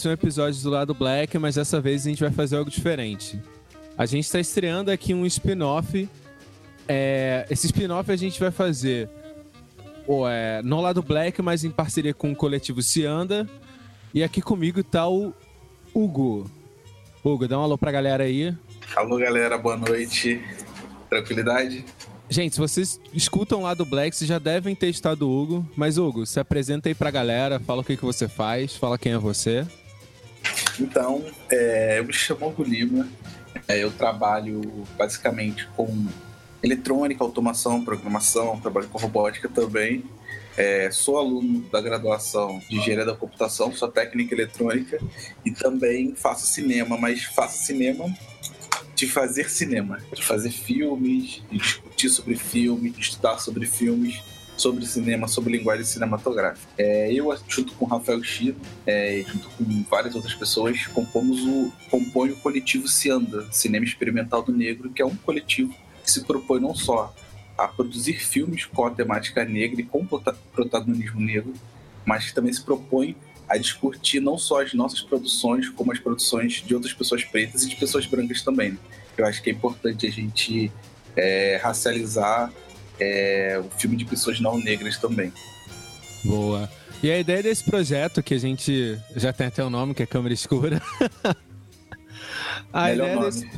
Mais um episódio do lado Black, mas dessa vez a gente vai fazer algo diferente. A gente está estreando aqui um spin-off. É, esse spin-off a gente vai fazer ou é, no lado Black, mas em parceria com o coletivo Cianda. E aqui comigo tá o Hugo. Hugo, dá um alô pra galera aí. Alô, galera, boa noite. Tranquilidade? Gente, se vocês escutam lá do Black, vocês já devem ter estado o Hugo. Mas, Hugo, se apresenta aí pra galera, fala o que, que você faz, fala quem é você. Então, é, eu me chamo Hugo Lima. É, eu trabalho basicamente com eletrônica, automação, programação, trabalho com robótica também. É, sou aluno da graduação de engenharia da computação, sou técnica eletrônica e também faço cinema, mas faço cinema de fazer cinema, de fazer filmes, de discutir sobre filmes, de estudar sobre filmes, sobre cinema, sobre linguagem cinematográfica. É, eu, junto com o Rafael Chino, é, junto com várias outras pessoas, compomos o, compõe o coletivo Cianda, Cinema Experimental do Negro, que é um coletivo que se propõe não só a produzir filmes com a temática negra e com protagonismo negro, mas que também se propõe a discutir não só as nossas produções, como as produções de outras pessoas pretas e de pessoas brancas também. Eu acho que é importante a gente é, racializar é, o filme de pessoas não negras também. Boa. E a ideia desse projeto, que a gente já tem até o um nome, que é Câmera Escura. a Melhor ideia nome. Desse...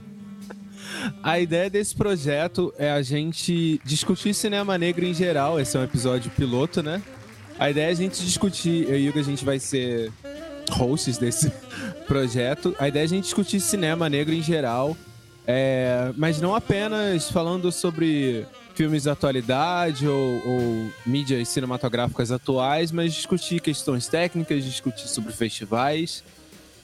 a ideia desse projeto é a gente discutir cinema negro em geral. Esse é um episódio piloto, né? A ideia é a gente discutir, eu e o Hugo, a gente vai ser hosts desse projeto. A ideia é a gente discutir cinema negro em geral, é, mas não apenas falando sobre filmes da atualidade ou, ou, mídias cinematográficas atuais, mas discutir questões técnicas, discutir sobre festivais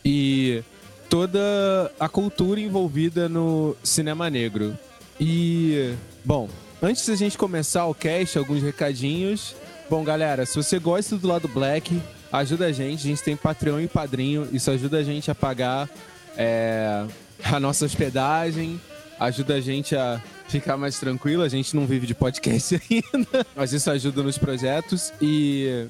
e toda a cultura envolvida no cinema negro. E, bom, antes da gente começar o cast, alguns recadinhos. Bom, galera, se você gosta do lado Black, ajuda a gente. A gente tem Patreon e Padrinho. Isso ajuda a gente a pagar é, a nossa hospedagem, ajuda a gente a ficar mais tranquilo. A gente não vive de podcast ainda, mas isso ajuda nos projetos e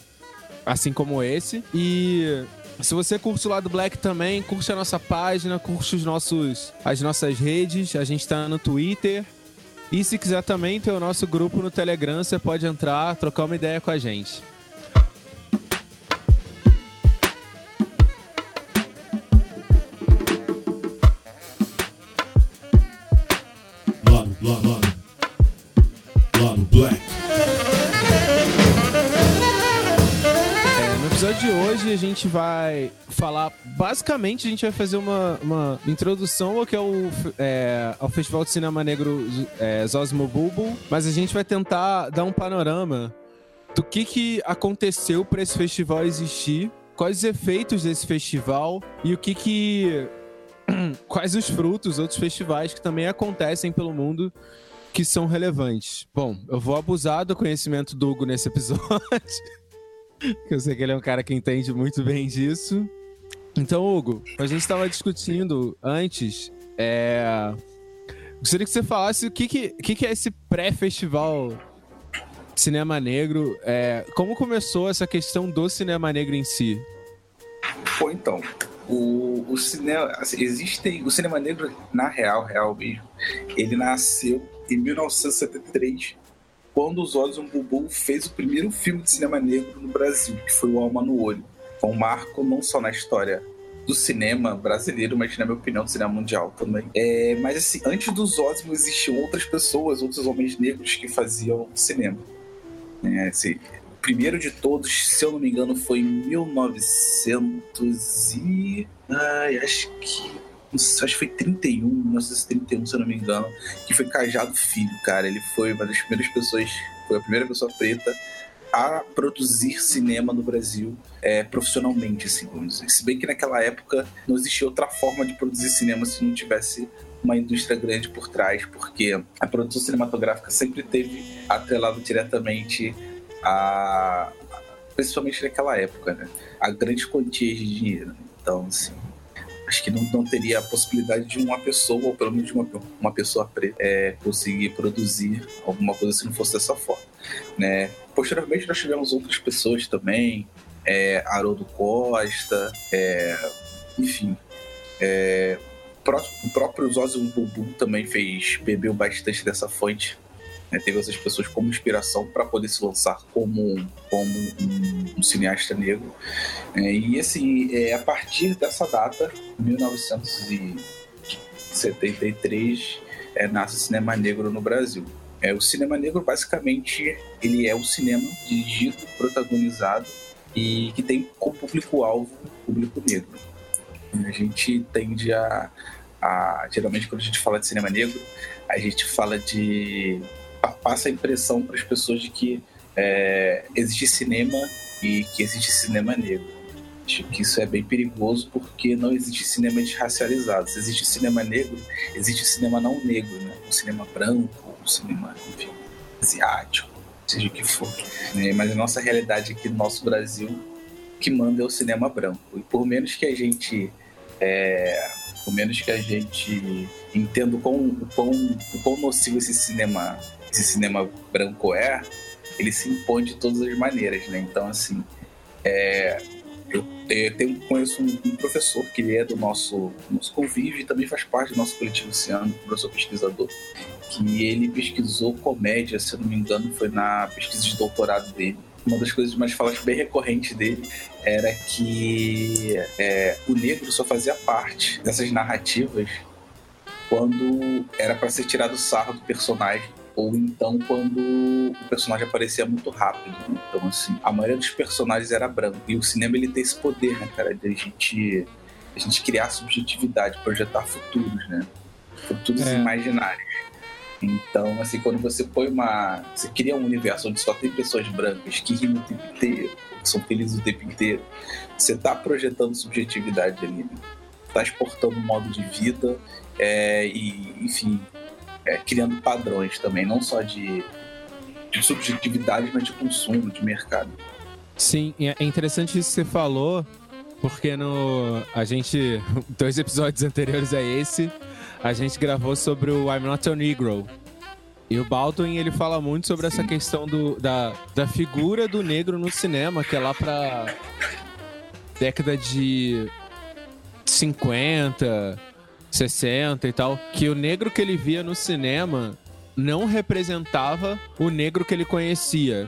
assim como esse. E se você curte o lado Black também, curte a nossa página, curte os nossos, as nossas redes. A gente tá no Twitter, e se quiser também ter o nosso grupo no Telegram, você pode entrar, trocar uma ideia com a gente. A gente vai falar. Basicamente, a gente vai fazer uma, uma introdução ao que é o é, ao Festival de Cinema Negro é, Zosmo mas a gente vai tentar dar um panorama do que, que aconteceu para esse festival existir, quais os efeitos desse festival e o que que. quais os frutos, outros festivais que também acontecem pelo mundo que são relevantes. Bom, eu vou abusar do conhecimento do Hugo nesse episódio. eu sei que ele é um cara que entende muito bem disso. Então, Hugo, a gente estava discutindo antes. É... Gostaria que você falasse o que, que, que, é esse pré-festival Cinema Negro. É... Como começou essa questão do cinema negro em si? Pô, então, o, o cinema. Assim, existem. O cinema negro, na real, real mesmo, ele nasceu em 1973 quando o Zózimo Bubu fez o primeiro filme de cinema negro no Brasil, que foi o Alma no Olho. Foi um marco não só na história do cinema brasileiro, mas na minha opinião do cinema mundial também. É, mas assim, antes do Zózimo existiam outras pessoas, outros homens negros que faziam cinema. É, assim, o primeiro de todos, se eu não me engano, foi em 1900 e... Ai, acho que acho que foi 31, 1931, se eu não me engano, que foi Cajado Filho, cara. Ele foi uma das primeiras pessoas, foi a primeira pessoa preta a produzir cinema no Brasil é, profissionalmente, assim, vamos dizer. Se bem que naquela época não existia outra forma de produzir cinema se não tivesse uma indústria grande por trás, porque a produção cinematográfica sempre teve atrelado diretamente a, principalmente naquela época, né, a grandes quantias de dinheiro. Então, assim, acho que não, não teria a possibilidade de uma pessoa, ou pelo menos de uma, uma pessoa preta, é, conseguir produzir alguma coisa se não fosse dessa forma. né? Posteriormente nós tivemos outras pessoas também, é, Haroldo Costa, é, enfim. É, o próprio Zózio Bubu também fez, bebeu bastante dessa fonte. Né? Teve essas pessoas como inspiração para poder se lançar como, como um, um cineasta negro. É, e assim, é, a partir dessa data, 1973, é, nasce o cinema negro no Brasil. É, o cinema negro, basicamente, ele é um cinema dirigido, protagonizado e que tem como público-alvo público negro. A gente tende a, a, Geralmente, quando a gente fala de cinema negro, a gente fala de. Passa a impressão para as pessoas de que é, existe cinema e que existe cinema negro. Acho que isso é bem perigoso porque não existe cinema desracializado. Se existe cinema negro, existe cinema não negro, né? O cinema branco, o cinema, enfim, asiático seja o que for. Né? Mas a nossa realidade aqui no nosso Brasil, que manda é o cinema branco. E por menos que a gente. É, por menos que a gente entenda o quão, o quão, o quão nocivo esse cinema, esse cinema branco é, ele se impõe de todas as maneiras, né? Então, assim, é, eu, eu tenho, conheço um, um, professor que ele é do nosso, nosso convívio e também faz parte do nosso coletivo esse ano, professor pesquisador, que ele pesquisou comédia, se eu não me engano, foi na pesquisa de doutorado dele. Uma das coisas mais falas bem recorrentes dele era que é, o negro só fazia parte dessas narrativas quando era para ser tirado sarro do personagem ou então quando o personagem aparecia muito rápido. Né? Então, assim, a maioria dos personagens era branco. E o cinema ele tem esse poder, né, cara, de a gente, a gente criar subjetividade, projetar futuros, né? Futuros é. imaginários. Então, assim, quando você põe uma. Você cria um universo onde só tem pessoas brancas que riem o tempo inteiro, que são felizes o tempo inteiro, você está projetando subjetividade ali, né? Tá exportando um modo de vida é, e, enfim, é, criando padrões também, não só de, de subjetividade, mas de consumo, de mercado. Sim, é interessante isso que você falou, porque no a gente dois episódios anteriores a esse, a gente gravou sobre o I'm Not a Negro. E o Baldwin, ele fala muito sobre essa questão do, da, da figura do negro no cinema, que é lá pra década de 50, 60 e tal, que o negro que ele via no cinema não representava o negro que ele conhecia.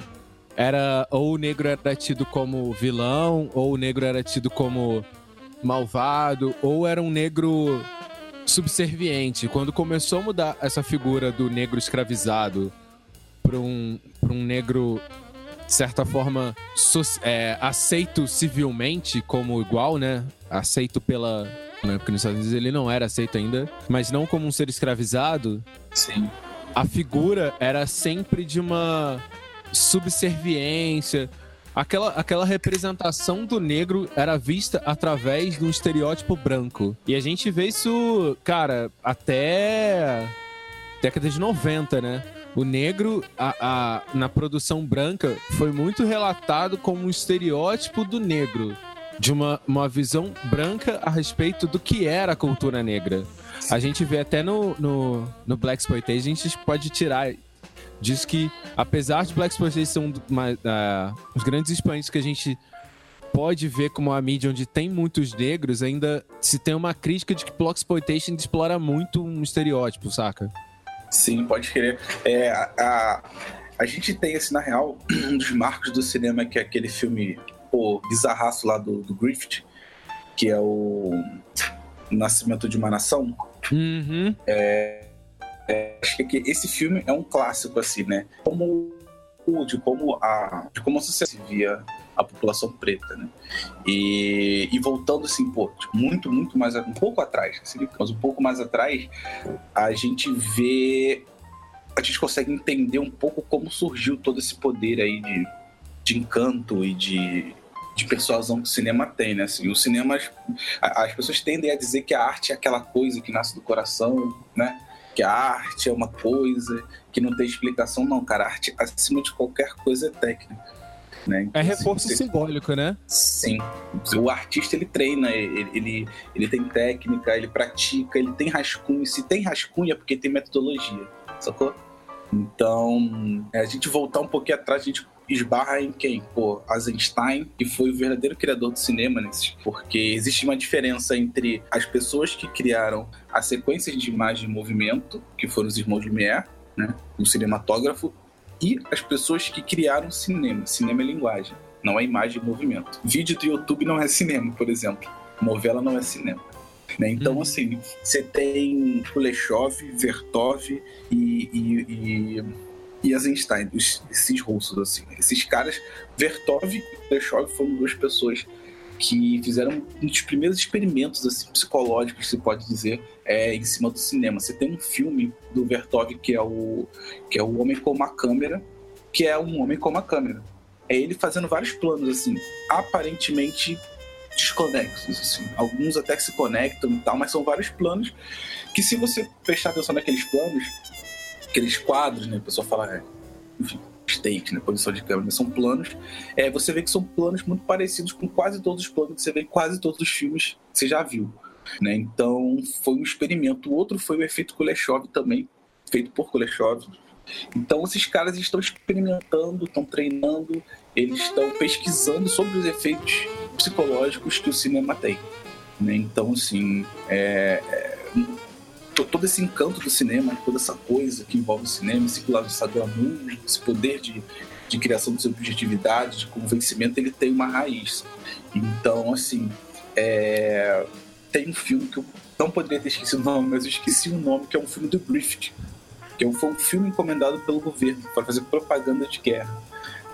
Era ou o negro era tido como vilão, ou o negro era tido como malvado, ou era um negro subserviente. Quando começou a mudar essa figura do negro escravizado para um, pra um negro, de certa forma, so, é, aceito civilmente como igual, né? Aceito pela, né? Porque nos Estados Unidos ele não era aceito ainda, mas não como um ser escravizado. Sim. A figura era sempre de uma subserviência. Aquela, aquela representação do negro era vista através de um estereótipo branco. E a gente vê isso, cara, até década de 90, né? O negro, a, a, na produção branca, foi muito relatado como um estereótipo do negro de uma, uma visão branca a respeito do que era a cultura negra. A gente vê até no, no, no Black Exploitation, a gente pode tirar diz que, apesar de Black Exploitation ser um uh, grandes expoentes que a gente pode ver como a mídia onde tem muitos negros, ainda se tem uma crítica de que Black Exploitation explora muito um estereótipo, saca? Sim, pode querer. É, a, a, a gente tem, assim, na real, um dos marcos do cinema que é aquele filme pô, bizarraço lá do, do Griffith, que é o Nascimento de uma Nação. Uhum. É, é, acho que esse filme é um clássico, assim, né? Como de como a, de como a sociedade via a população preta, né? E, e voltando assim, pô, tipo, muito, muito mais, um pouco atrás, assim, mas um pouco mais atrás, a gente vê, a gente consegue entender um pouco como surgiu todo esse poder aí de, de encanto e de de persuasão que o cinema tem, né? Assim, o cinema, as pessoas tendem a dizer que a arte é aquela coisa que nasce do coração, né? Que a arte é uma coisa que não tem explicação, não, cara. A arte, acima de qualquer coisa, é técnica. Né? Então, é reforço assim, simbólico, né? Sim. O artista ele treina, ele, ele, ele tem técnica, ele pratica, ele tem rascunho. Se tem rascunho é porque tem metodologia, sacou? Então, é, a gente voltar um pouquinho atrás, a gente esbarra em quem? Pô, Eisenstein, que foi o verdadeiro criador do cinema, né? porque existe uma diferença entre as pessoas que criaram as sequências de imagem e movimento, que foram os irmãos Lumière, né? o cinematógrafo, e as pessoas que criaram cinema. Cinema é linguagem, não é imagem e movimento. Vídeo do YouTube não é cinema, por exemplo. Novela não é cinema. Né? Então, hum. assim, você tem Kuleshov, Vertov e, e, e, e Eisenstein, esses russos, assim. Esses caras, Vertov e Kuleshov foram duas pessoas que fizeram um dos primeiros experimentos assim, psicológicos, se pode dizer, é, em cima do cinema. Você tem um filme do Vertov que é o que é o Homem com uma Câmera, que é um homem com uma câmera. É ele fazendo vários planos assim, aparentemente desconexos, assim. Alguns até se conectam e tal, mas são vários planos que se você prestar atenção naqueles planos, aqueles quadros, né, a pessoa fala, é, enfim, take, né, posição de câmera, são planos, é, você vê que são planos muito parecidos com quase todos os planos que você vê em quase todos os filmes que você já viu. Né? Então, foi um experimento. O outro foi o efeito Kuleshov também, feito por Kuleshov. Então, esses caras estão experimentando, estão treinando, eles estão pesquisando sobre os efeitos psicológicos que o cinema tem. Né? Então, assim, é, é, todo esse encanto do cinema, toda essa coisa que envolve o cinema, esse lado essa glamour, esse poder de, de criação de subjetividade, de convencimento, ele tem uma raiz. Então, assim, é, tem um filme que eu não poderia ter esquecido o nome, mas eu esqueci o nome, que é um filme do Griffith, que é foi um filme encomendado pelo governo para fazer propaganda de guerra.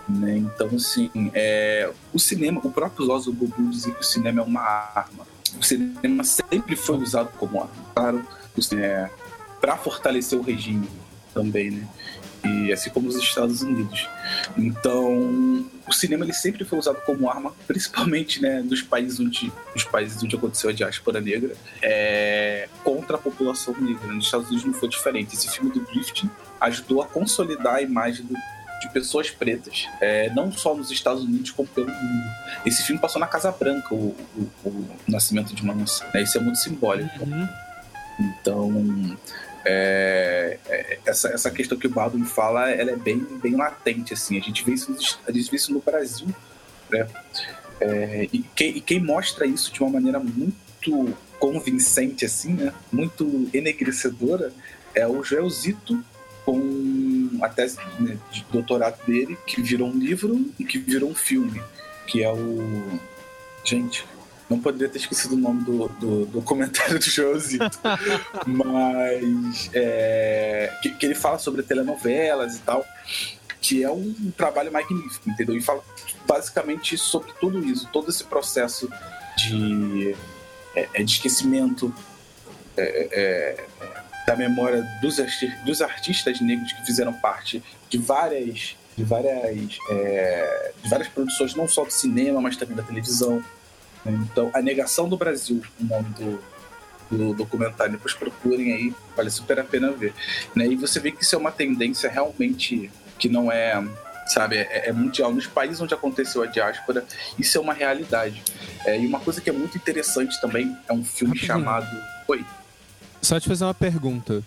Né? Então, assim, é, o cinema, o próprio Zozo Bobu dizia que o cinema é uma arma. O cinema sempre foi usado como arma, claro, é, para fortalecer o regime também, né? E assim como os Estados Unidos. Então, o cinema ele sempre foi usado como arma, principalmente né, nos países onde, nos países onde aconteceu a diáspora negra, é, contra a população negra. Nos Estados Unidos não foi diferente. Esse filme do Griffith ajudou a consolidar a imagem do, de pessoas pretas, é, não só nos Estados Unidos, como pelo mundo. Esse filme passou na Casa Branca, o, o, o Nascimento de uma Nação. Né? Isso é muito simbólico. Uhum. Então, é, é, essa, essa questão que o Baldwin fala, ela é bem, bem latente, assim. A gente vê isso, a gente vê isso no Brasil, né? É, e, quem, e quem mostra isso de uma maneira muito convincente, assim, né? Muito enegrecedora, é o Joelzito com a tese né, de doutorado dele, que virou um livro e que virou um filme, que é o... Gente, não poderia ter esquecido o nome do, do, do comentário do Joãozito. mas é, que, que, ele fala sobre telenovelas e tal, que é um, trabalho magnífico, entendeu? E fala basicamente sobre tudo isso, todo esse processo de, é, é de esquecimento é, é, da memória dos, dos artistas negros que fizeram parte de várias de várias, é, de várias produções, não só do cinema, mas também da televisão. Então, A Negação do Brasil, o nome do, do documentário, depois procurem aí, vale super a pena ver. Né? E você vê que isso é uma tendência realmente que não é, sabe, é, é mundial. Nos países onde aconteceu a diáspora, isso é uma realidade. É, e uma coisa que é muito interessante também é um filme chamado. Oi. Só te fazer uma pergunta.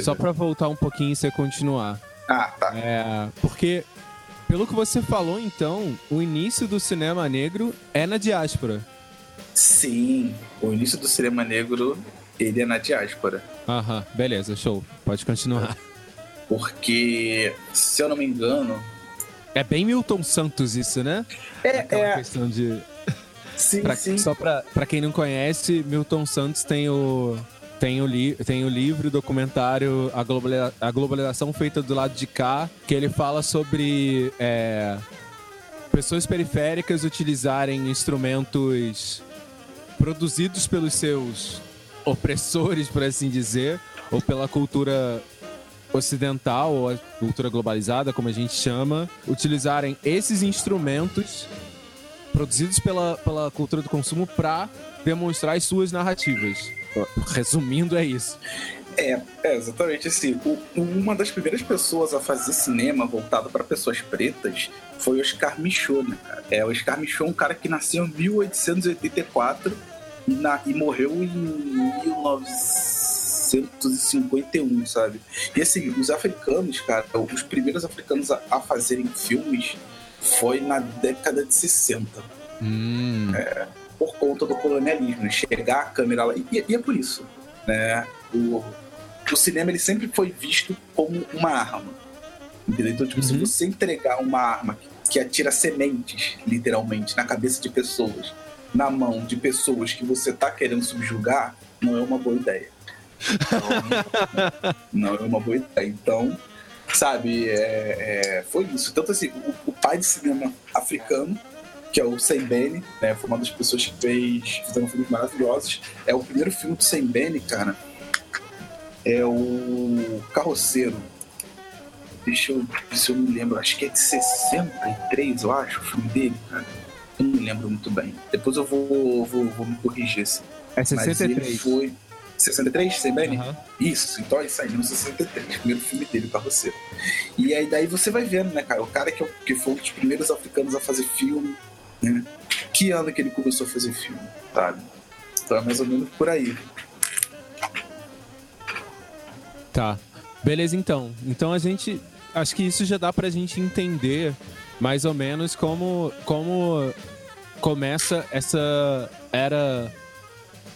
Só para voltar um pouquinho e você continuar. Ah, tá. É, porque, pelo que você falou, então, o início do cinema negro é na diáspora. Sim, o início do cinema negro, ele é na diáspora. Aham, beleza, show. Pode continuar. Porque, se eu não me engano... É bem Milton Santos isso, né? É, Aquela é... questão de... Sim, pra, sim. Só pra, pra quem não conhece, Milton Santos tem o... Tem o, li tem o livro, o documentário a, Globaliza a Globalização Feita do Lado de Cá, que ele fala sobre é, pessoas periféricas utilizarem instrumentos produzidos pelos seus opressores, por assim dizer, ou pela cultura ocidental ou a cultura globalizada, como a gente chama, utilizarem esses instrumentos produzidos pela, pela cultura do consumo para demonstrar as suas narrativas. Resumindo, é isso. É, é exatamente assim. O, uma das primeiras pessoas a fazer cinema voltado para pessoas pretas foi Oscar Michaud, né, É, o Oscar Michaud é um cara que nasceu em 1884 e, na, e morreu em 1900 1951, sabe? E assim, os africanos, cara, os primeiros africanos a, a fazerem filmes foi na década de 60. Hum. É, por conta do colonialismo, né? chegar a câmera lá. E, e é por isso, né? O, o cinema ele sempre foi visto como uma arma. Entendeu? Então, tipo, uhum. se você entregar uma arma que atira sementes, literalmente, na cabeça de pessoas, na mão de pessoas que você tá querendo subjugar, não é uma boa ideia. Então, não é uma boa ideia. Então, sabe, é, é, foi isso. Tanto assim, o, o, pai de cinema africano, que é o Sembene, né, foi uma das pessoas que fez, fizeram filmes maravilhosos. É o primeiro filme do Sembene, cara. É o Carroceiro. Deixa eu ver se eu me lembro. Acho que é de 63, eu acho, o filme dele, cara. Eu não me lembro muito bem. Depois eu vou, vou, vou me corrigir assim. É 63. Mas ele foi. 63, Sebene? Uhum. Isso, então isso aí, no 63, primeiro filme dele, Carroceiro. E aí daí você vai vendo, né, cara? O cara que, que foi um dos primeiros africanos a fazer filme, né? Que ano que ele começou a fazer filme, sabe? Então é mais ou menos por aí. Tá. Beleza, então. Então a gente. Acho que isso já dá pra gente entender mais ou menos como, como começa essa era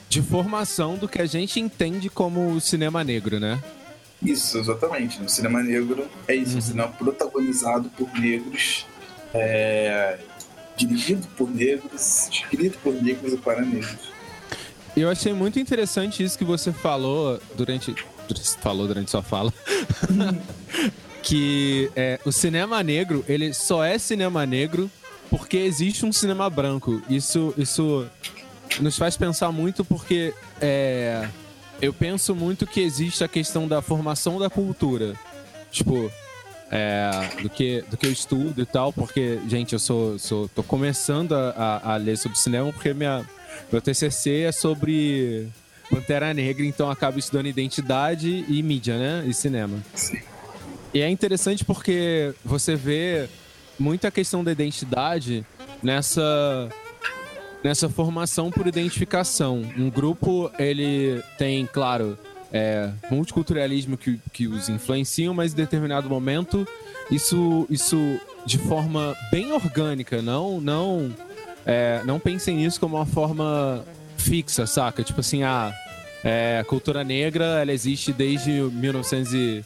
de formação do que a gente entende como o cinema negro, né? Isso, exatamente. O cinema negro é isso, uhum. um cinema protagonizado por negros, é, dirigido por negros, escrito por negros e para negros. Eu achei muito interessante isso que você falou durante. Falou durante sua fala. que é, o cinema negro, ele só é cinema negro porque existe um cinema branco. Isso, isso nos faz pensar muito porque é, eu penso muito que existe a questão da formação da cultura. Tipo, é, do, que, do que eu estudo e tal, porque, gente, eu sou, sou tô começando a, a, ler sobre cinema porque minha, meu TCC é sobre Pantera Negra, então acabo estudando identidade e mídia, né? E cinema. Sim. E é interessante porque você vê muita questão da identidade nessa nessa formação por identificação. Um grupo, ele tem, claro, é, multiculturalismo que, que os influenciam, mas em determinado momento, isso, isso de forma bem orgânica, não, não, é, não pensem nisso como uma forma fixa, saca? Tipo assim, a, é, a cultura negra, ela existe desde 1900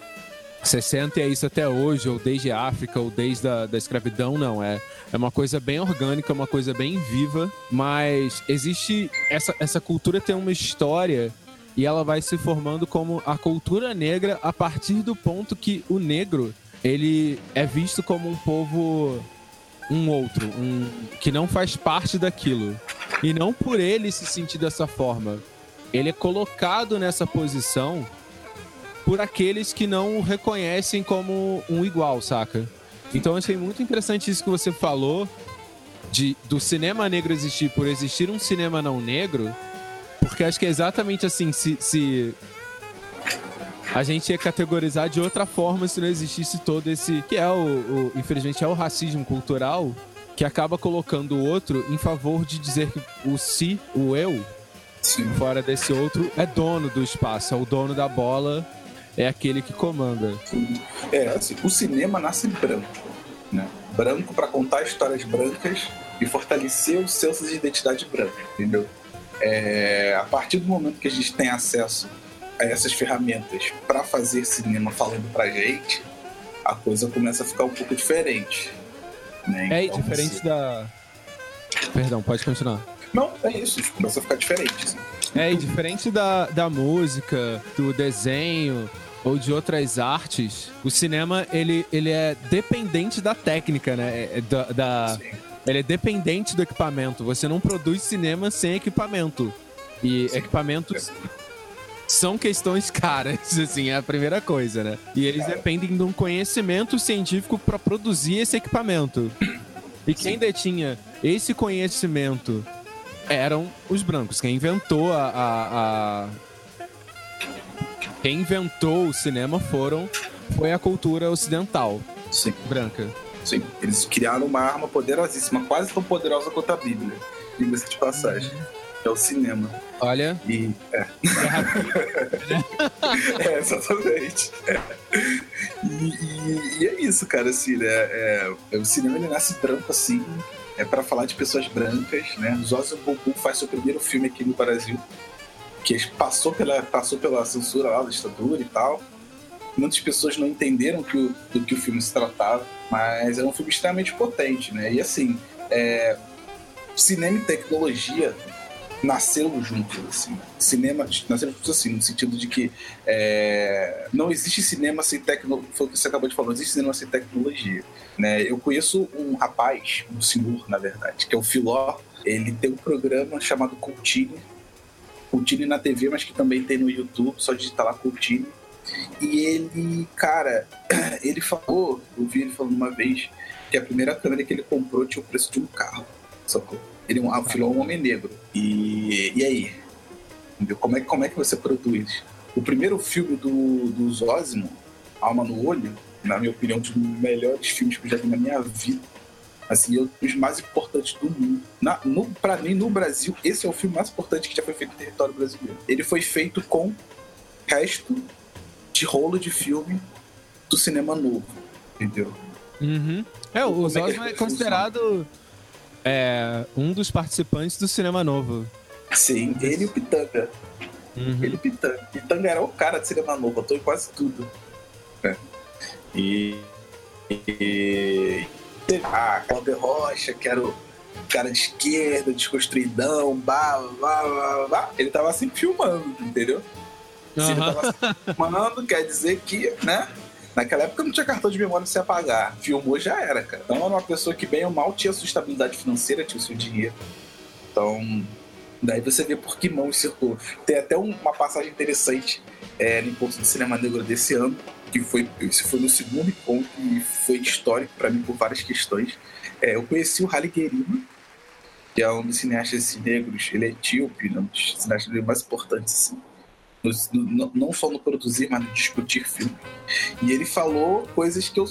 60 é isso até hoje, ou desde a África, ou desde a da escravidão, não. É, é uma coisa bem orgânica, uma coisa bem viva, mas existe. Essa, essa cultura tem uma história e ela vai se formando como a cultura negra a partir do ponto que o negro ele é visto como um povo um outro, um que não faz parte daquilo. E não por ele se sentir dessa forma. Ele é colocado nessa posição por aqueles que não o reconhecem como um igual, saca? Então eu achei muito interessante isso que você falou de do cinema negro existir por existir um cinema não negro, porque acho que é exatamente assim, se, se a gente ia categorizar de outra forma se não existisse todo esse que é o, o infelizmente é o racismo cultural que acaba colocando o outro em favor de dizer que o si, o eu, Sim. fora desse outro, é dono do espaço, é o dono da bola é aquele que comanda. É, assim, o cinema nasce branco, né? Branco para contar histórias brancas e fortalecer o senso de identidade branca, entendeu? É, a partir do momento que a gente tem acesso a essas ferramentas para fazer cinema falando pra gente, a coisa começa a ficar um pouco diferente. Né? É, então, diferente assim... da. Perdão, pode continuar. Não, é isso, começa a ficar diferente. Assim. É, e diferente da, da música, do desenho, ou de outras artes, o cinema ele, ele é dependente da técnica, né? É, é da, da ele é dependente do equipamento. Você não produz cinema sem equipamento. E Sim. equipamentos são questões caras, assim, é a primeira coisa, né? E eles dependem de um conhecimento científico para produzir esse equipamento. E quem detinha esse conhecimento eram os brancos. Quem inventou a, a, a quem inventou o cinema foram foi a cultura ocidental. Sim. Branca. Sim. Eles criaram uma arma poderosíssima, quase tão poderosa quanto a Bíblia. Diga-se de passagem. é o cinema. Olha. E. É. é exatamente. É. E, e, e, é isso, cara, assim, né? É, o cinema ele nasce branco assim, é para falar de pessoas brancas, né? Zózio Bobu faz seu primeiro filme aqui no Brasil, que passou pela, passou pela censura lá da ditadura e tal. Muitas pessoas não entenderam que o, do que o filme se tratava, mas é um filme extremamente potente, né? E assim, é, cinema e tecnologia nasceram juntos, assim. Cinema nasceram juntos, assim, no sentido de que é, não existe cinema sem tecnologia. Foi o que você acabou de falar, não existe cinema sem tecnologia. Né? Eu conheço um rapaz, um senhor, na verdade, que é o Filó. Ele tem um programa chamado Coutinho. Coutinho na TV, mas que também tem no YouTube, só digitar lá Coutinho. E ele, cara, ele falou, eu vi ele falando uma vez, que a primeira câmera que ele comprou tinha o preço de um carro. Sacou? Ele é afilou um homem negro. E, e aí? Como é, como é que você produz? O primeiro filme do, do Zózimo, Alma no Olho, na minha opinião, um dos melhores filmes que eu já vi na minha vida. Assim, é um dos mais importantes do mundo. Na, no, pra mim, no Brasil, esse é o filme mais importante que já foi feito no território brasileiro. Ele foi feito com resto de rolo de filme do cinema novo, entendeu? Uhum. É, o é Zosma é, é considerado é, um dos participantes do Cinema Novo. Sim, ele e o Pitanga. Uhum. Ele e o Pitanga. Pitanga era o cara do Cinema Novo, atuou em quase tudo. É. E, e. Ah, Cláudio Rocha, que era o cara de esquerda, desconstruidão, blá, blá, blá, blá. Ele tava sempre filmando, entendeu? Se uhum. ele tava filmando, quer dizer que, né? Naquela época não tinha cartão de memória pra você apagar. Filmou já era, cara. Então era uma pessoa que bem ou mal tinha sua estabilidade financeira, tinha o seu dinheiro. Então, daí você vê por que mão circulou. Tem até uma passagem interessante é, no encontro do Cinema Negro desse ano, que foi, esse foi no segundo encontro e foi histórico para mim por várias questões. É, eu conheci o Halle Gerima, que é um dos cineastas negros, ele é etíope, né, um dos cineastas mais importantes assim no, não só no produzir, mas no discutir filme. E ele falou coisas que eu,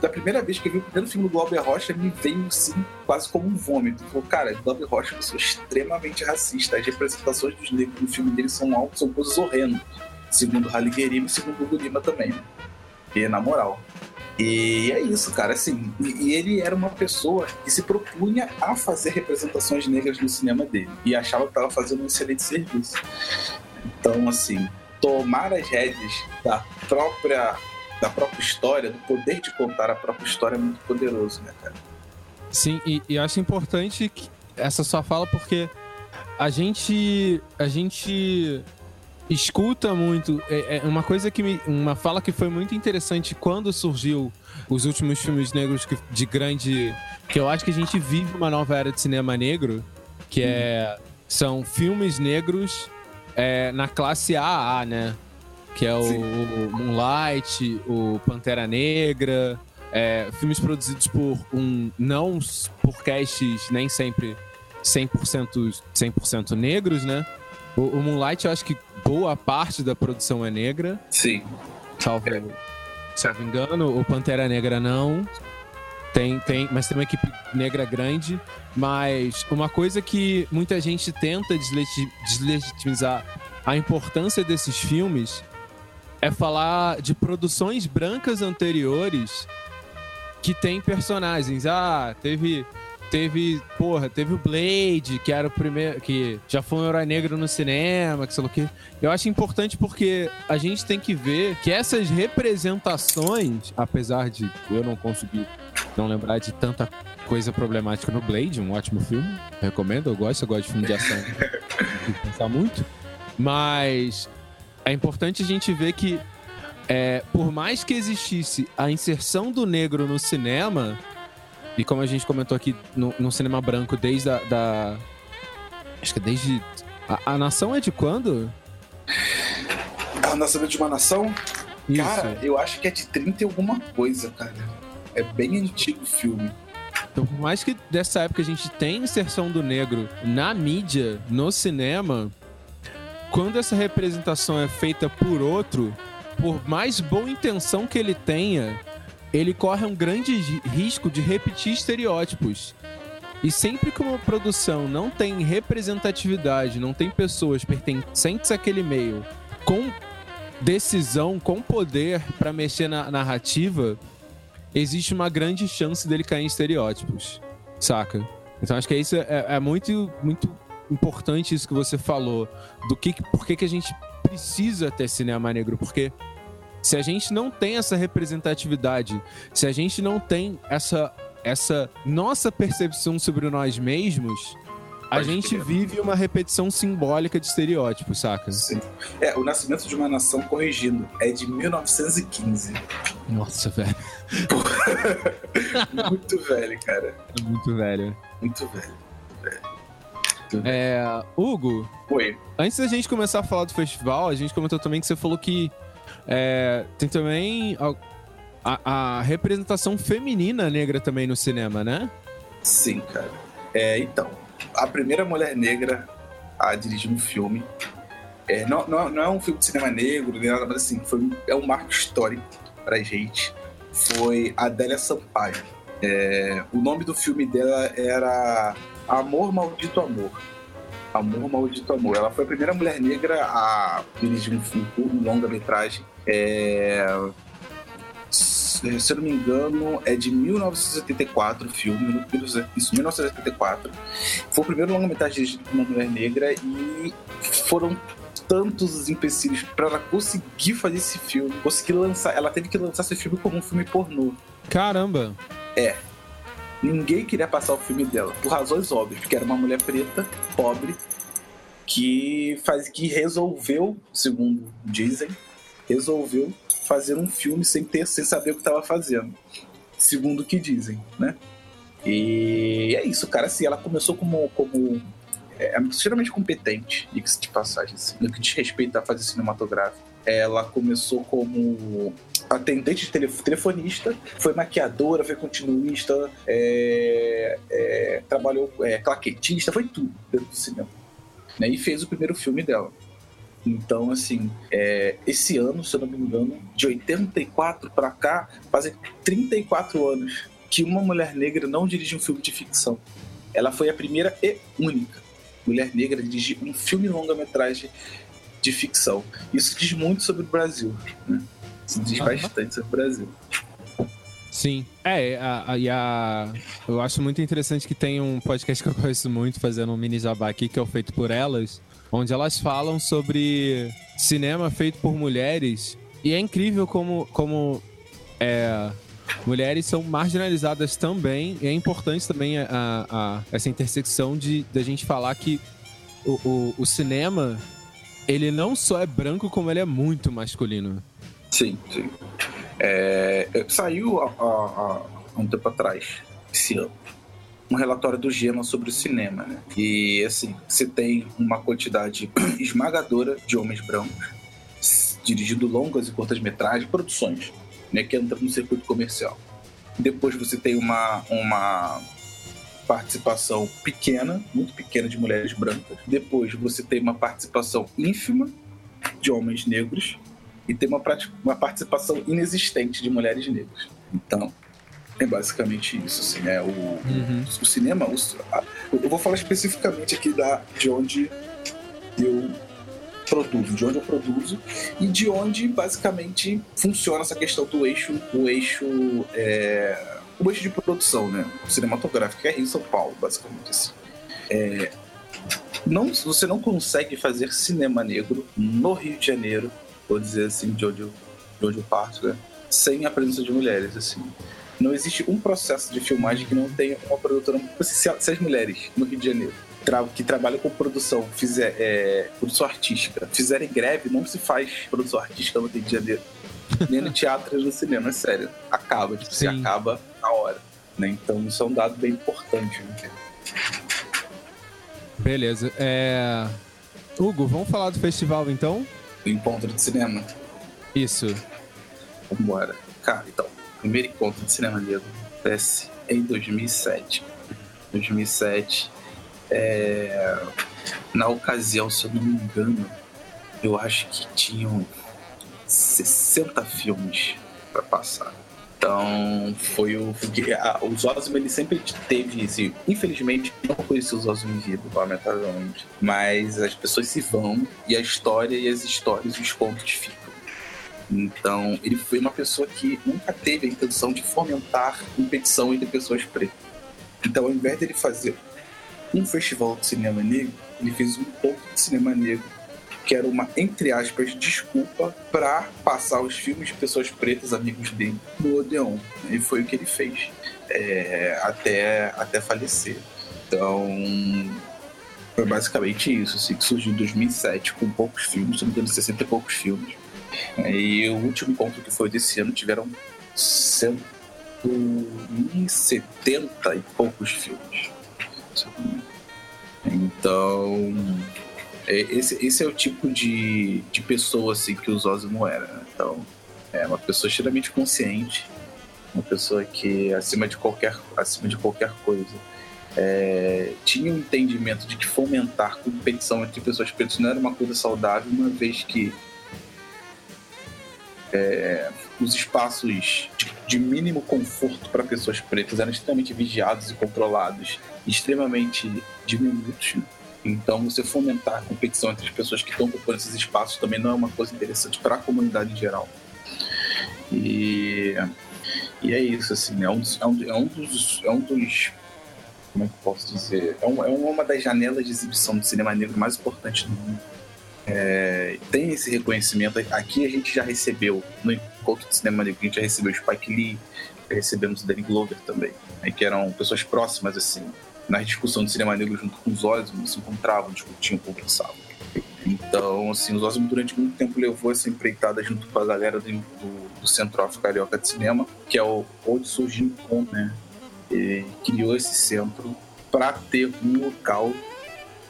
da primeira vez que eu vi o primeiro filme do Glauber Rocha, me veio assim, quase como um vômito. Ele falou, cara, Glauber Rocha é extremamente racista. As representações dos negros no filme dele são, algo, são coisas horrendas. Segundo Halle Guerima e segundo Hugo Lima também. Né? E na moral. E é isso, cara. Assim, e ele era uma pessoa que se propunha a fazer representações negras no cinema dele e achava que estava fazendo um excelente serviço. Então, assim, tomar as rédeas da própria, da própria história, do poder de contar a própria história é muito poderoso, né, cara? Sim, e, e acho importante essa sua fala porque a gente a gente escuta muito é, é, uma coisa que me, uma fala que foi muito interessante quando surgiu os últimos filmes negros que, de grande que eu acho que a gente vive uma nova era de cinema negro que é são filmes negros é, na classe AA, né? Que é o, o Moonlight, o Pantera Negra, é, filmes produzidos por um. não por castes nem sempre 100%, 100 negros, né? O, o, Moonlight, eu acho que boa parte da produção é negra. Sim. Salvo, é. salvo engano. O Pantera Negra não. Tem, tem, mas tem uma equipe negra grande. Mas uma coisa que muita gente tenta deslegitimizar a importância desses filmes é falar de produções brancas anteriores que tem personagens. Ah, teve teve, porra, teve o Blade, que era o primeiro, que já foi um herói negro no cinema, que sei lá o que. Eu acho importante porque a gente tem que ver que essas representações, apesar de eu não conseguir não lembrar de tanta coisa problemática no Blade, um ótimo filme, recomendo, eu gosto, eu gosto de filme de ação, que pensar muito. Mas é importante a gente ver que é, por mais que existisse a inserção do negro no cinema, e como a gente comentou aqui no, no cinema branco desde a, da. Acho que desde. A, a nação é de quando? A nação é de uma nação? Isso. Cara, eu acho que é de 30 e alguma coisa, cara. É bem antigo o filme. Então, por mais que dessa época a gente tenha inserção do negro na mídia, no cinema, quando essa representação é feita por outro, por mais boa intenção que ele tenha, ele corre um grande risco de repetir estereótipos. E sempre que uma produção não tem representatividade, não tem pessoas pertencentes àquele meio com decisão, com poder para mexer na narrativa, existe uma grande chance dele cair em estereótipos, saca? Então acho que isso é, é muito, muito importante isso que você falou, do que, por que, que a gente precisa ter cinema negro, porque se a gente não tem essa representatividade, se a gente não tem essa essa nossa percepção sobre nós mesmos, a gente vive uma repetição simbólica de estereótipos, saca? Sim. É, o Nascimento de uma Nação corrigindo é de 1915. Nossa, velho. muito velho, cara. Muito velho. Muito velho. velho. É, Hugo. Oi. Antes da gente começar a falar do festival, a gente comentou também que você falou que é, tem também a, a, representação feminina negra também no cinema, né? Sim, cara. É, então, a primeira mulher negra a dirigir um filme. É, não, não, não, é um filme de cinema negro, nem nada, mas assim, foi, é um marco histórico pra gente. Foi Adélia Sampaio. É, o nome do filme dela era Amor Maldito Amor. Amor Maldito Amor. Ela foi a primeira mulher negra a dirigir um filme, um longa-metragem. É, se eu não me engano, é de 1974 o filme, isso, 1974. Foi o primeiro longa-metragem dirigido por uma mulher negra e foram tantos os empecilhos para ela conseguir fazer esse filme, conseguir lançar. Ela teve que lançar esse filme como um filme pornô. Caramba! É. Ninguém queria passar o filme dela, por razões óbvias, porque era uma mulher preta, pobre, que faz que resolveu, segundo dizem, resolveu fazer um filme sem ter, sem saber o que estava fazendo, segundo o que dizem, né? E é isso, cara. Assim, ela começou como, como é, é extremamente competente, diga-se de passagem, assim, no que diz respeito a fazer cinematográfico. Ela começou como atendente de telef telefonista, foi maquiadora, foi continuista, é, é, trabalhou é, claquetista, foi tudo dentro do cinema. Né? E fez o primeiro filme dela. Então, assim, é, esse ano, se eu não me engano, de 84 para cá, fazem 34 anos que uma mulher negra não dirige um filme de ficção. Ela foi a primeira e única mulher negra a dirigir um filme longa-metragem de ficção. Isso diz muito sobre o Brasil, né? Isso diz uhum. bastante sobre o Brasil. Sim. É, a, a, e a, eu acho muito interessante que tem um podcast que eu gosto muito, fazendo um mini jabá aqui, que é o Feito por Elas, onde elas falam sobre cinema feito por mulheres. E é incrível como, como é, mulheres são marginalizadas também. E é importante também a, a, essa intersecção de da gente falar que o, o, o, cinema ele não só é branco, como ele é muito masculino. Sim, sim. É, saiu há, há um tempo atrás, esse ano, um relatório do GEMA sobre o cinema, né? E assim, você tem uma quantidade esmagadora de homens brancos dirigindo longas e curtas metragens, produções, né, que entram no circuito comercial. Depois você tem uma, uma participação pequena, muito pequena de mulheres brancas. Depois você tem uma participação ínfima de homens negros e tem uma, uma participação inexistente de mulheres negras. Então, é basicamente isso, assim, é o, uhum. o cinema. O, a, eu vou falar especificamente aqui da, de onde eu produzo, de onde eu produzo e de onde basicamente funciona essa questão do eixo, do eixo, é, o eixo de produção, né, cinematográfico, que é Rio São Paulo, basicamente assim. É, não, você não consegue fazer cinema negro no Rio de Janeiro, vou dizer assim, de onde eu, de onde eu parto, né, sem a presença de mulheres, assim não existe um processo de filmagem que não tenha uma produtora. Se, se as mulheres no Rio de Janeiro que trabalham com produção, fizer, é, produção artística, fizerem greve, não se faz produção artística no Rio de Janeiro. Nem no teatro nem no cinema, é sério. Acaba, tipo, se acaba na hora. Né? Então isso é um dado bem importante. Né? Beleza. É... Hugo, vamos falar do festival então? Do encontro de cinema. Isso. Vambora. Cara, então primeiro encontro de cinema negro acontece em 2007. 2007, é, na ocasião, se eu não me engano, eu acho que tinham 60 filmes para passar. Então, foi o. O ele sempre teve esse. Infelizmente, não conheci o Zosimo vivo, lamentavelmente. Mas as pessoas se vão e a história e as histórias e os contos ficam. Então, ele foi uma pessoa que nunca teve a intenção de fomentar competição entre pessoas pretas. Então, ao invés dele fazer um festival de cinema negro, ele fez um pouco de cinema negro que era uma, entre aspas, desculpa para passar os filmes de pessoas pretas, amigos dele, no Odeon. E foi o que ele fez é, até, até falecer. Então, foi basicamente isso, assim, que surgiu em 2007 com poucos filmes, se não me engano, 60 e poucos filmes. E o último encontro que foi desse ano tiveram 170 e poucos filmes. Então, é, esse, esse é o tipo de, de pessoa assim, que o Zózimo era. Né? Então, é uma pessoa extremamente consciente, uma pessoa que, acima de qualquer, acima de qualquer coisa, é, tinha um entendimento de que fomentar competição entre pessoas pretas não era uma coisa saudável, uma vez que é, os espaços de, mínimo conforto para pessoas pretas eram extremamente vigiados e controlados, extremamente diminutos. Então, você fomentar a competição entre as pessoas que estão ocupando esses espaços também não é uma coisa interessante para a comunidade em geral. E, e é isso, assim, é um, é um, é um, dos, é um dos. Como é que eu posso dizer? É, um, é uma das janelas de exibição do cinema negro mais importantes do mundo. É, tem esse reconhecimento. Aqui a gente já recebeu, no encontro de cinema negro, a gente já recebeu o Spike Lee, recebemos o Danny Glover também, né, que eram pessoas próximas, assim, na discussão de cinema negro junto com os Osmo, se encontravam, discutiam, conversavam. Então, assim, os Osmo durante muito tempo levou essa empreitada junto com a galera do, do, do Centro-África Carioca de Cinema, que é o onde surgiu o Com, né? E criou esse centro para ter um local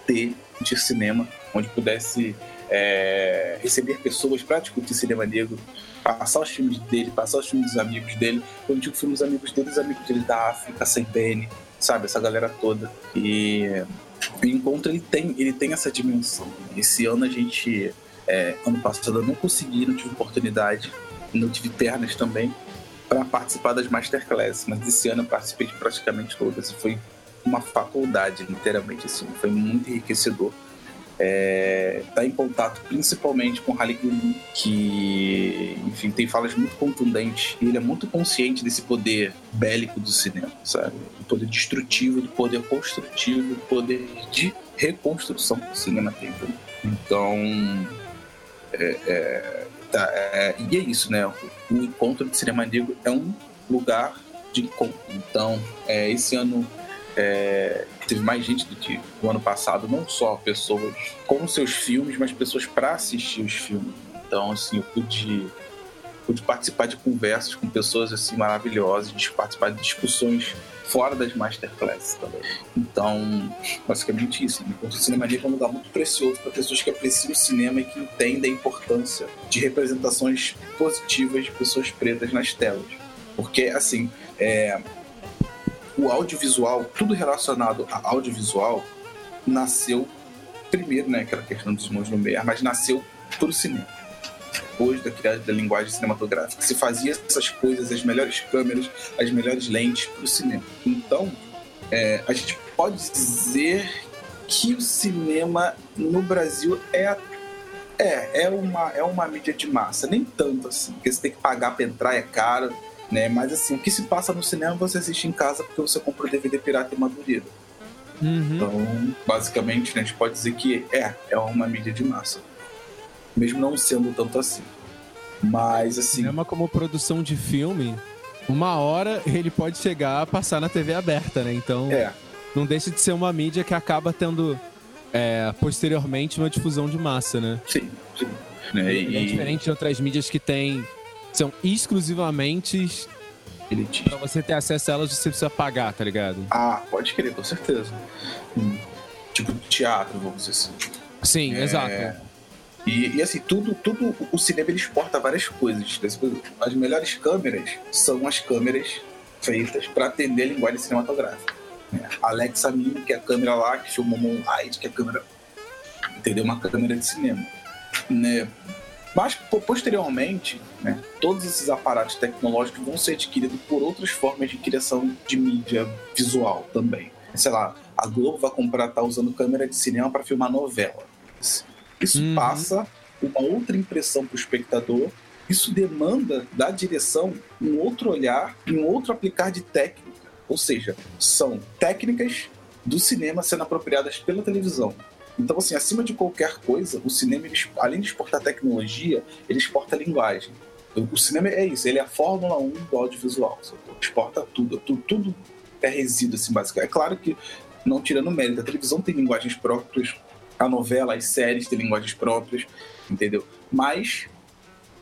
de cinema onde pudesse é, receber pessoas para discutir cinema negro, passar os filmes dele, passar os filmes dos amigos dele. Eu digo filmes dos amigos dele, os amigos dele da África, sem pene, sabe? Essa galera toda. E o encontro ele tem, ele tem essa dimensão. Esse ano a gente, é, ano passado eu não consegui, não tive oportunidade, não tive pernas também para participar das masterclasses, mas esse ano eu participei de praticamente todas e foi uma faculdade, literalmente assim, foi muito enriquecedor é, tá em contato principalmente com Halle Guilin, que, enfim, tem falas muito contundentes e ele é muito consciente desse poder bélico do cinema, sabe? O poder destrutivo, do poder construtivo, do poder de reconstrução que o cinema tem. Então, é, é, tá, é, e é isso, né? O encontro de cinema negro é um lugar de encontro. Então, é, esse ano é, teve mais gente do que o ano passado, não só pessoas com seus filmes, mas pessoas para assistir os filmes. Então, assim, eu pude, pude participar de conversas com pessoas assim maravilhosas, de participar de discussões fora das masterclasses também. Então, basicamente isso. Né? O cinema é um lugar muito precioso para pessoas que apreciam o cinema e que entendem a importância de representações positivas de pessoas pretas nas telas. Porque, assim, é, o audiovisual, tudo relacionado a audiovisual, nasceu primeiro, né, aquela questão dos irmãos Lumière, mas nasceu para o cinema. Depois da criação da linguagem cinematográfica, se fazia essas coisas, as melhores câmeras, as melhores lentes para o cinema. Então, é, a gente pode dizer que o cinema no Brasil é é, é uma, é uma mídia de massa, nem tanto assim, porque você tem que pagar para entrar, é caro né? Mas assim, o que se passa no cinema você assiste em casa porque você compra o DVD pirata e madureza. Uhum. Então, basicamente, né, a gente pode dizer que é, é uma mídia de massa. Mesmo não sendo tanto assim. Mas assim. Cinema como produção de filme, uma hora ele pode chegar a passar na TV aberta, né? Então. É. Não deixa de ser uma mídia que acaba tendo é, posteriormente uma difusão de massa, né? Sim, sim. É, e... é diferente de outras mídias que tem são exclusivamente elitista. Pra você ter acesso a elas, você precisa pagar, tá ligado? Ah, pode crer, com certeza. Hum. Tipo teatro, vamos dizer assim. Sim, é... exato. E, e, assim, tudo, tudo, o cinema ele exporta várias coisas. As melhores câmeras são as câmeras feitas para atender a linguagem cinematográfica. É. Alexa Mini, que é a câmera lá que filmou Moonlight, que é a câmera. Entendeu? Uma câmera de cinema. Né? Mas posteriormente, né, todos esses aparatos tecnológicos vão ser adquiridos por outras formas de criação de mídia visual também. Sei lá, a Globo vai comprar, tá usando câmera de cinema para filmar novela. Isso uhum. passa uma outra impressão para o espectador. Isso demanda da direção um outro olhar e um outro aplicar de técnica. Ou seja, são técnicas do cinema sendo apropriadas pela televisão. Então, assim, acima de qualquer coisa, o cinema, ele, além de exportar tecnologia, ele exporta linguagem. O cinema é isso, ele é a Fórmula 1 do audiovisual. Exporta tudo, tudo, tudo é resíduo, assim, basicamente. É claro que, não tirando mérito, a televisão tem linguagens próprias, a novela, as séries têm linguagens próprias, entendeu? Mas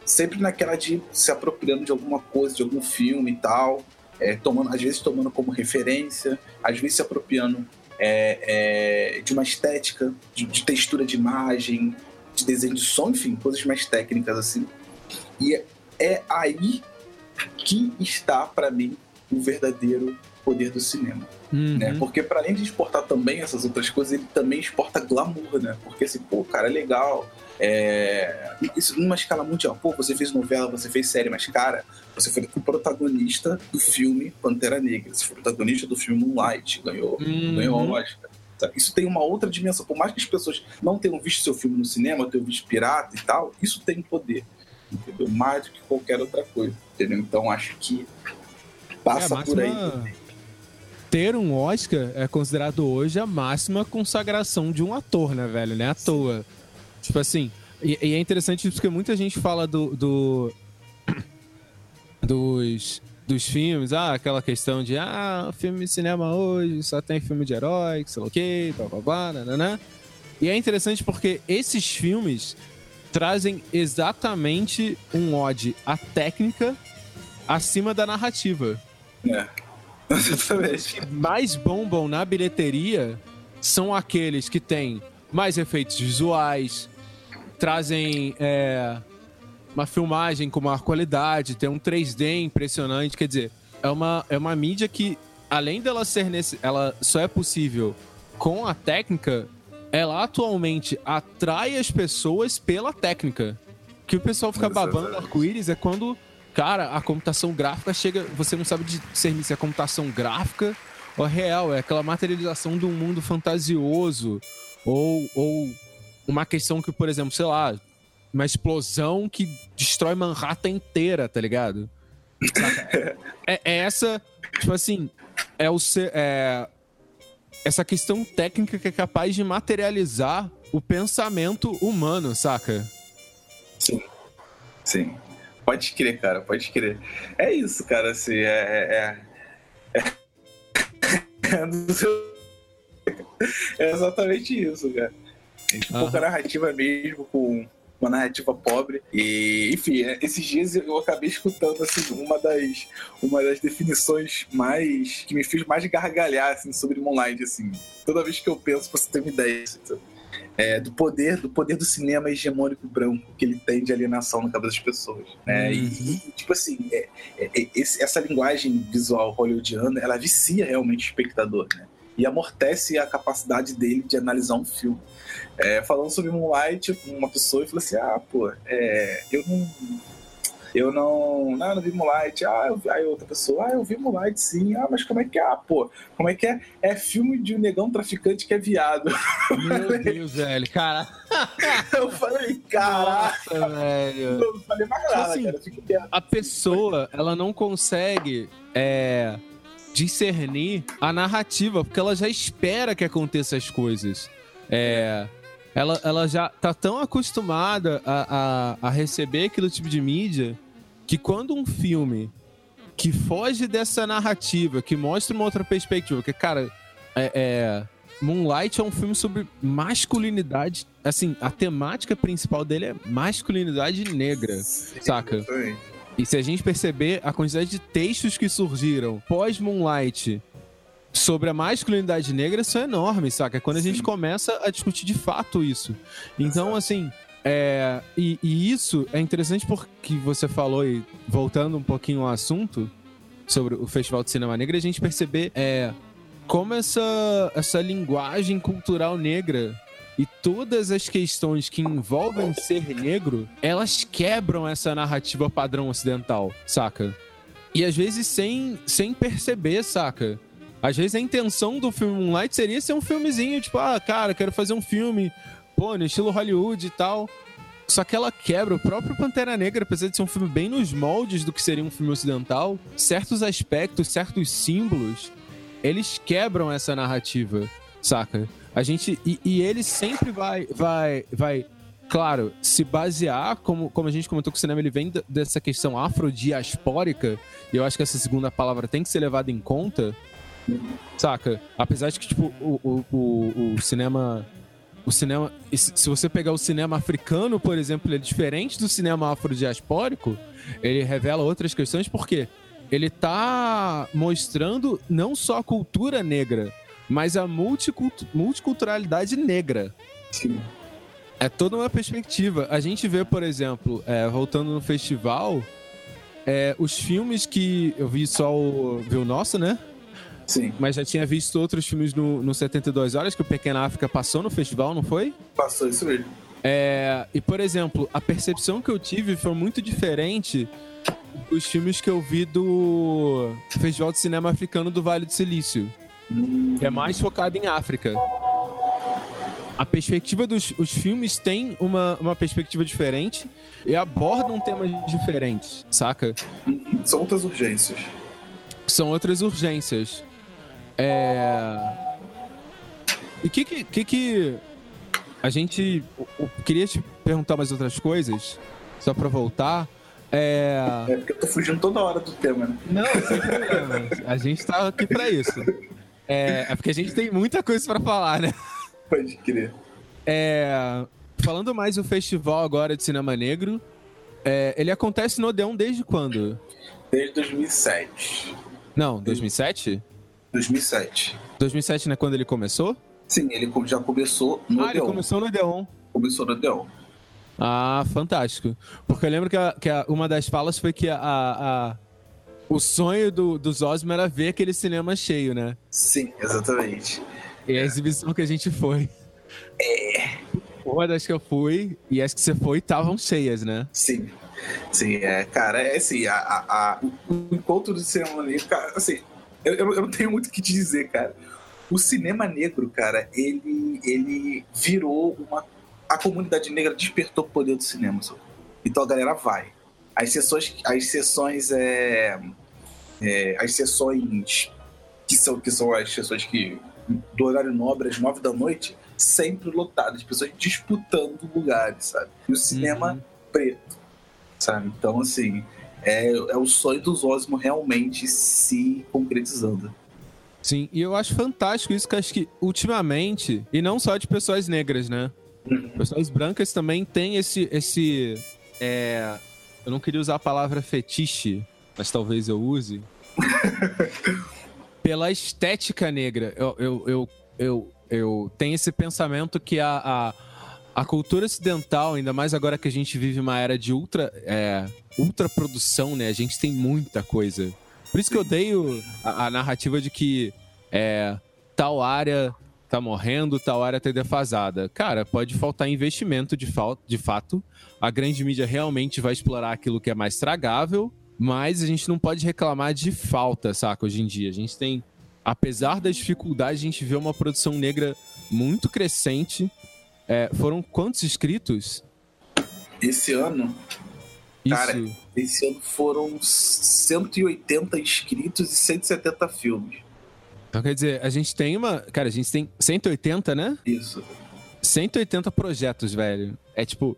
sempre naquela de se apropriando de alguma coisa, de algum filme e tal, é, tomando, às vezes tomando como referência, às vezes se apropriando é, é, de uma estética, de, de, textura de imagem, de desenho de som, enfim, coisas mais técnicas assim. E é, é aí que está, para mim, o verdadeiro poder do cinema. Uhum. Né? Porque para além de exportar também essas outras coisas, ele também exporta glamour, né? Porque assim, pô, cara, é legal. É... Isso numa escala mundial. Pô, você fez novela, você fez série, mas, cara, você foi o protagonista do filme Pantera Negra. Você foi o protagonista do filme Moonlight, ganhou, uhum. ganhou Oscar. Isso tem uma outra dimensão. Por mais que as pessoas não tenham visto seu filme no cinema, tenham visto pirata e tal, isso tem poder. Entendeu? Mais do que qualquer outra coisa. Entendeu? Então acho que passa é, por aí. Ter um Oscar é considerado hoje a máxima consagração de um ator, né, velho? Não é à toa. Tipo assim. E, e é interessante porque muita gente fala do, do dos, dos filmes, ah, aquela questão de ah, filme de cinema hoje só tem filme de herói, sei lá o quê, blá blá blá, nananã. E é interessante porque esses filmes trazem exatamente um ode à técnica acima da narrativa. É. Os que mais bombam na bilheteria são aqueles que têm mais efeitos visuais, trazem é, uma filmagem com maior qualidade, tem um 3D impressionante. Quer dizer, é uma, é uma mídia que, além dela ser nesse, ela só é possível com a técnica, ela atualmente atrai as pessoas pela técnica. Que o pessoal fica babando arco-íris é quando, cara, a computação gráfica chega. Você não sabe discernir se é computação gráfica ou real. É aquela materialização de um mundo fantasioso. Ou, ou uma questão que, por exemplo, sei lá, uma explosão que destrói Manhattan inteira, tá ligado? é, é, essa, tipo assim, é o é, essa questão técnica que é capaz de materializar o pensamento humano, saca? Sim. Sim. Pode crer, cara, pode crer. É isso, cara, assim, é. É, é, é exatamente isso, cara. A gente uhum. pouca narrativa mesmo com uma narrativa pobre. E, enfim, é, esses dias eu acabei escutando assim, uma das, uma das definições mais. que me fez mais gargalhar assim, sobre Moonlight. Assim. Toda vez que eu penso, pra você ter uma ideia. Assim, é, do poder do poder do cinema hegemônico branco que ele tem de alienação na cabeça das pessoas né? Uhum. E, e, tipo assim é, é, é, esse, essa linguagem visual hollywoodiana ela vicia realmente o espectador né? e amortece a capacidade dele de analisar um filme é, falando sobre Moonlight uma pessoa e falou assim: ah, pô, é, eu não. Eu não. Não, não vi Moonlight. Ah, eu vi. Aí outra pessoa, ah, eu vi Moonlight sim. Ah, mas como é que é? Ah, pô, como é que é? É filme de um negão traficante que é viado. Meu Deus, velho, cara. eu falei, caraca. velho. Eu não falei tipo nada, assim, cara. A pessoa, ela não consegue. É discernir a narrativa, porque ela já espera que aconteça as coisas. É, ela, ela já tá tão acostumada a, a, a receber aquele tipo de mídia que quando um filme que foge dessa narrativa, que mostra uma outra perspectiva, que, cara, é, é, Moonlight é um filme sobre masculinidade. Assim, a temática principal dele é masculinidade negra, Sim, saca? E se a gente perceber a quantidade de textos que surgiram pós-Moonlight sobre a masculinidade negra são enormes, saca? É quando a gente começa a discutir de fato isso. Então, assim, é, e, e, isso é interessante porque você falou, e voltando um pouquinho ao assunto sobre o Festival de Cinema Negra, a gente perceber é, como essa, essa linguagem cultural negra E todas as questões que envolvem ser negro, elas quebram essa narrativa padrão ocidental, saca? E às vezes sem, sem perceber, saca? Às vezes a intenção do filme Moonlight seria ser um filmezinho, tipo, ah, cara, quero fazer um filme, pô, no estilo Hollywood e tal. Só que ela quebra o próprio Pantera Negra, apesar de ser um filme bem nos moldes do que seria um filme ocidental, certos aspectos, certos símbolos, eles quebram essa narrativa, saca? A gente. E, e ele sempre vai, vai, vai, claro, se basear, como, como a gente comentou que o cinema ele vem dessa questão afrodiaspórica, e eu acho que essa segunda palavra tem que ser levada em conta, saca? Apesar de que, tipo, o, o, o, cinema o cinema. Se você pegar o cinema africano, por exemplo, ele é diferente do cinema afrodiaspórico, ele revela outras questões, porque ele tá mostrando não só a cultura negra, mas a multiculturalidade negra. Sim. É toda uma perspectiva. A gente vê, por exemplo, é, voltando no festival, é, os filmes que eu vi só o. Viu o nosso, né? Sim. Mas já tinha visto outros filmes no, no 72 Horas que o Pequena África passou no festival, não foi? Passou, isso mesmo. É, e, por exemplo, a percepção que eu tive foi muito diferente dos filmes que eu vi do Festival de Cinema Africano do Vale do Silício. Hum. Que é mais focado em África. A perspectiva dos os filmes tem uma, uma perspectiva diferente e abordam temas diferentes, saca? São outras urgências. São outras urgências. É... E que que, que que a gente eu queria te perguntar mais outras coisas, só para voltar. É... é porque eu tô fugindo toda hora do tema, né? Não, sem problema. A gente tá aqui para isso. É, é porque a gente tem muita coisa para falar, né? Pode crer. É, falando mais do festival agora de cinema negro, é, ele acontece no Odeon desde quando? Desde 2007. Não, 2007? 2007. 2007 não é quando ele começou? Sim, ele já começou no Ah, ele começou no Odeon. Começou no Odeon. Ah, fantástico. Porque eu lembro que, a, que a, uma das falas foi que a, a o sonho do, dos Osmo era ver aquele cinema cheio, né? Sim, exatamente. E a exibição que a gente foi. É. Uma das que eu fui e as que você foi estavam cheias, né? Sim. Sim, é, cara, é assim, a, a, a o encontro do cinema negro, cara, assim, eu, eu não tenho muito o que te dizer, cara. O cinema negro, cara, ele, ele virou uma. A comunidade negra despertou o poder do cinema, sabe? Então a galera vai. As sessões, as sessões, é, é, as sessões que são, que são as sessões que do horário nobre às nove da noite, sempre lotadas, pessoas disputando lugares, sabe? E o cinema uhum. preto sabe? Então, assim, é, é o sonho dos Osmo realmente se concretizando. Sim, e eu acho fantástico isso que acho que ultimamente, e não só de pessoas negras, né? Uhum. Pessoas brancas também têm esse. esse é... Eu não queria usar a palavra fetiche, mas talvez eu use. Pela estética negra. Eu, eu, eu, eu, eu tenho esse pensamento que a, a a cultura ocidental, ainda mais agora que a gente vive uma era de ultra, é, ultra produção, né? A gente tem muita coisa. Por isso que eu odeio a, a narrativa de que é, tal área tá morrendo, tal área tá defasada. Cara, pode faltar investimento de, de fato. A grande mídia realmente vai explorar aquilo que é mais tragável, mas a gente não pode reclamar de falta, saca? Hoje em dia. A gente tem, apesar das dificuldades, a gente vê uma produção negra muito crescente é, foram quantos inscritos? Esse ano? Isso. Cara, esse ano foram 180 inscritos e 170 filmes. Então quer dizer, a gente tem uma. Cara, a gente tem 180, né? Isso. 180 projetos, velho. É tipo.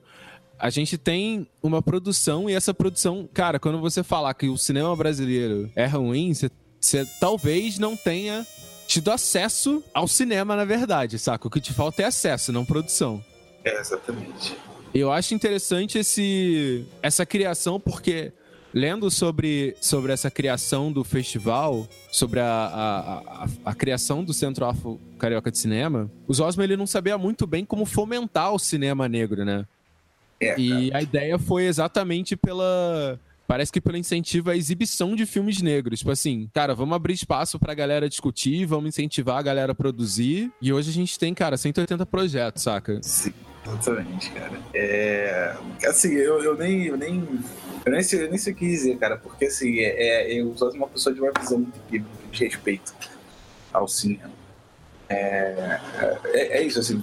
A gente tem uma produção e essa produção, cara, quando você falar que o cinema brasileiro é ruim, você, você talvez não tenha tido acesso ao cinema, na verdade, saca? O que te falta é acesso, não produção. É, exatamente. Eu acho interessante esse, essa criação, porque lendo sobre, sobre essa criação do festival, sobre a, a, a, a criação do Centro Afro Carioca de Cinema, os Osmo ele não sabia muito bem como fomentar o cinema negro, né? É, e a ideia foi exatamente pela parece que pelo incentivo à exibição de filmes negros. Tipo assim, cara, vamos abrir espaço pra galera discutir, vamos incentivar a galera a produzir. E hoje a gente tem, cara, 180 projetos, saca? Sim. Exatamente, cara. É. Assim, eu, eu nem. Eu nem... Eu nem sei, eu nem sei o que dizer, cara, porque assim, é, é, eu sou uma pessoa de uma visão de, de respeito ao cinema. É, é, é, isso, assim.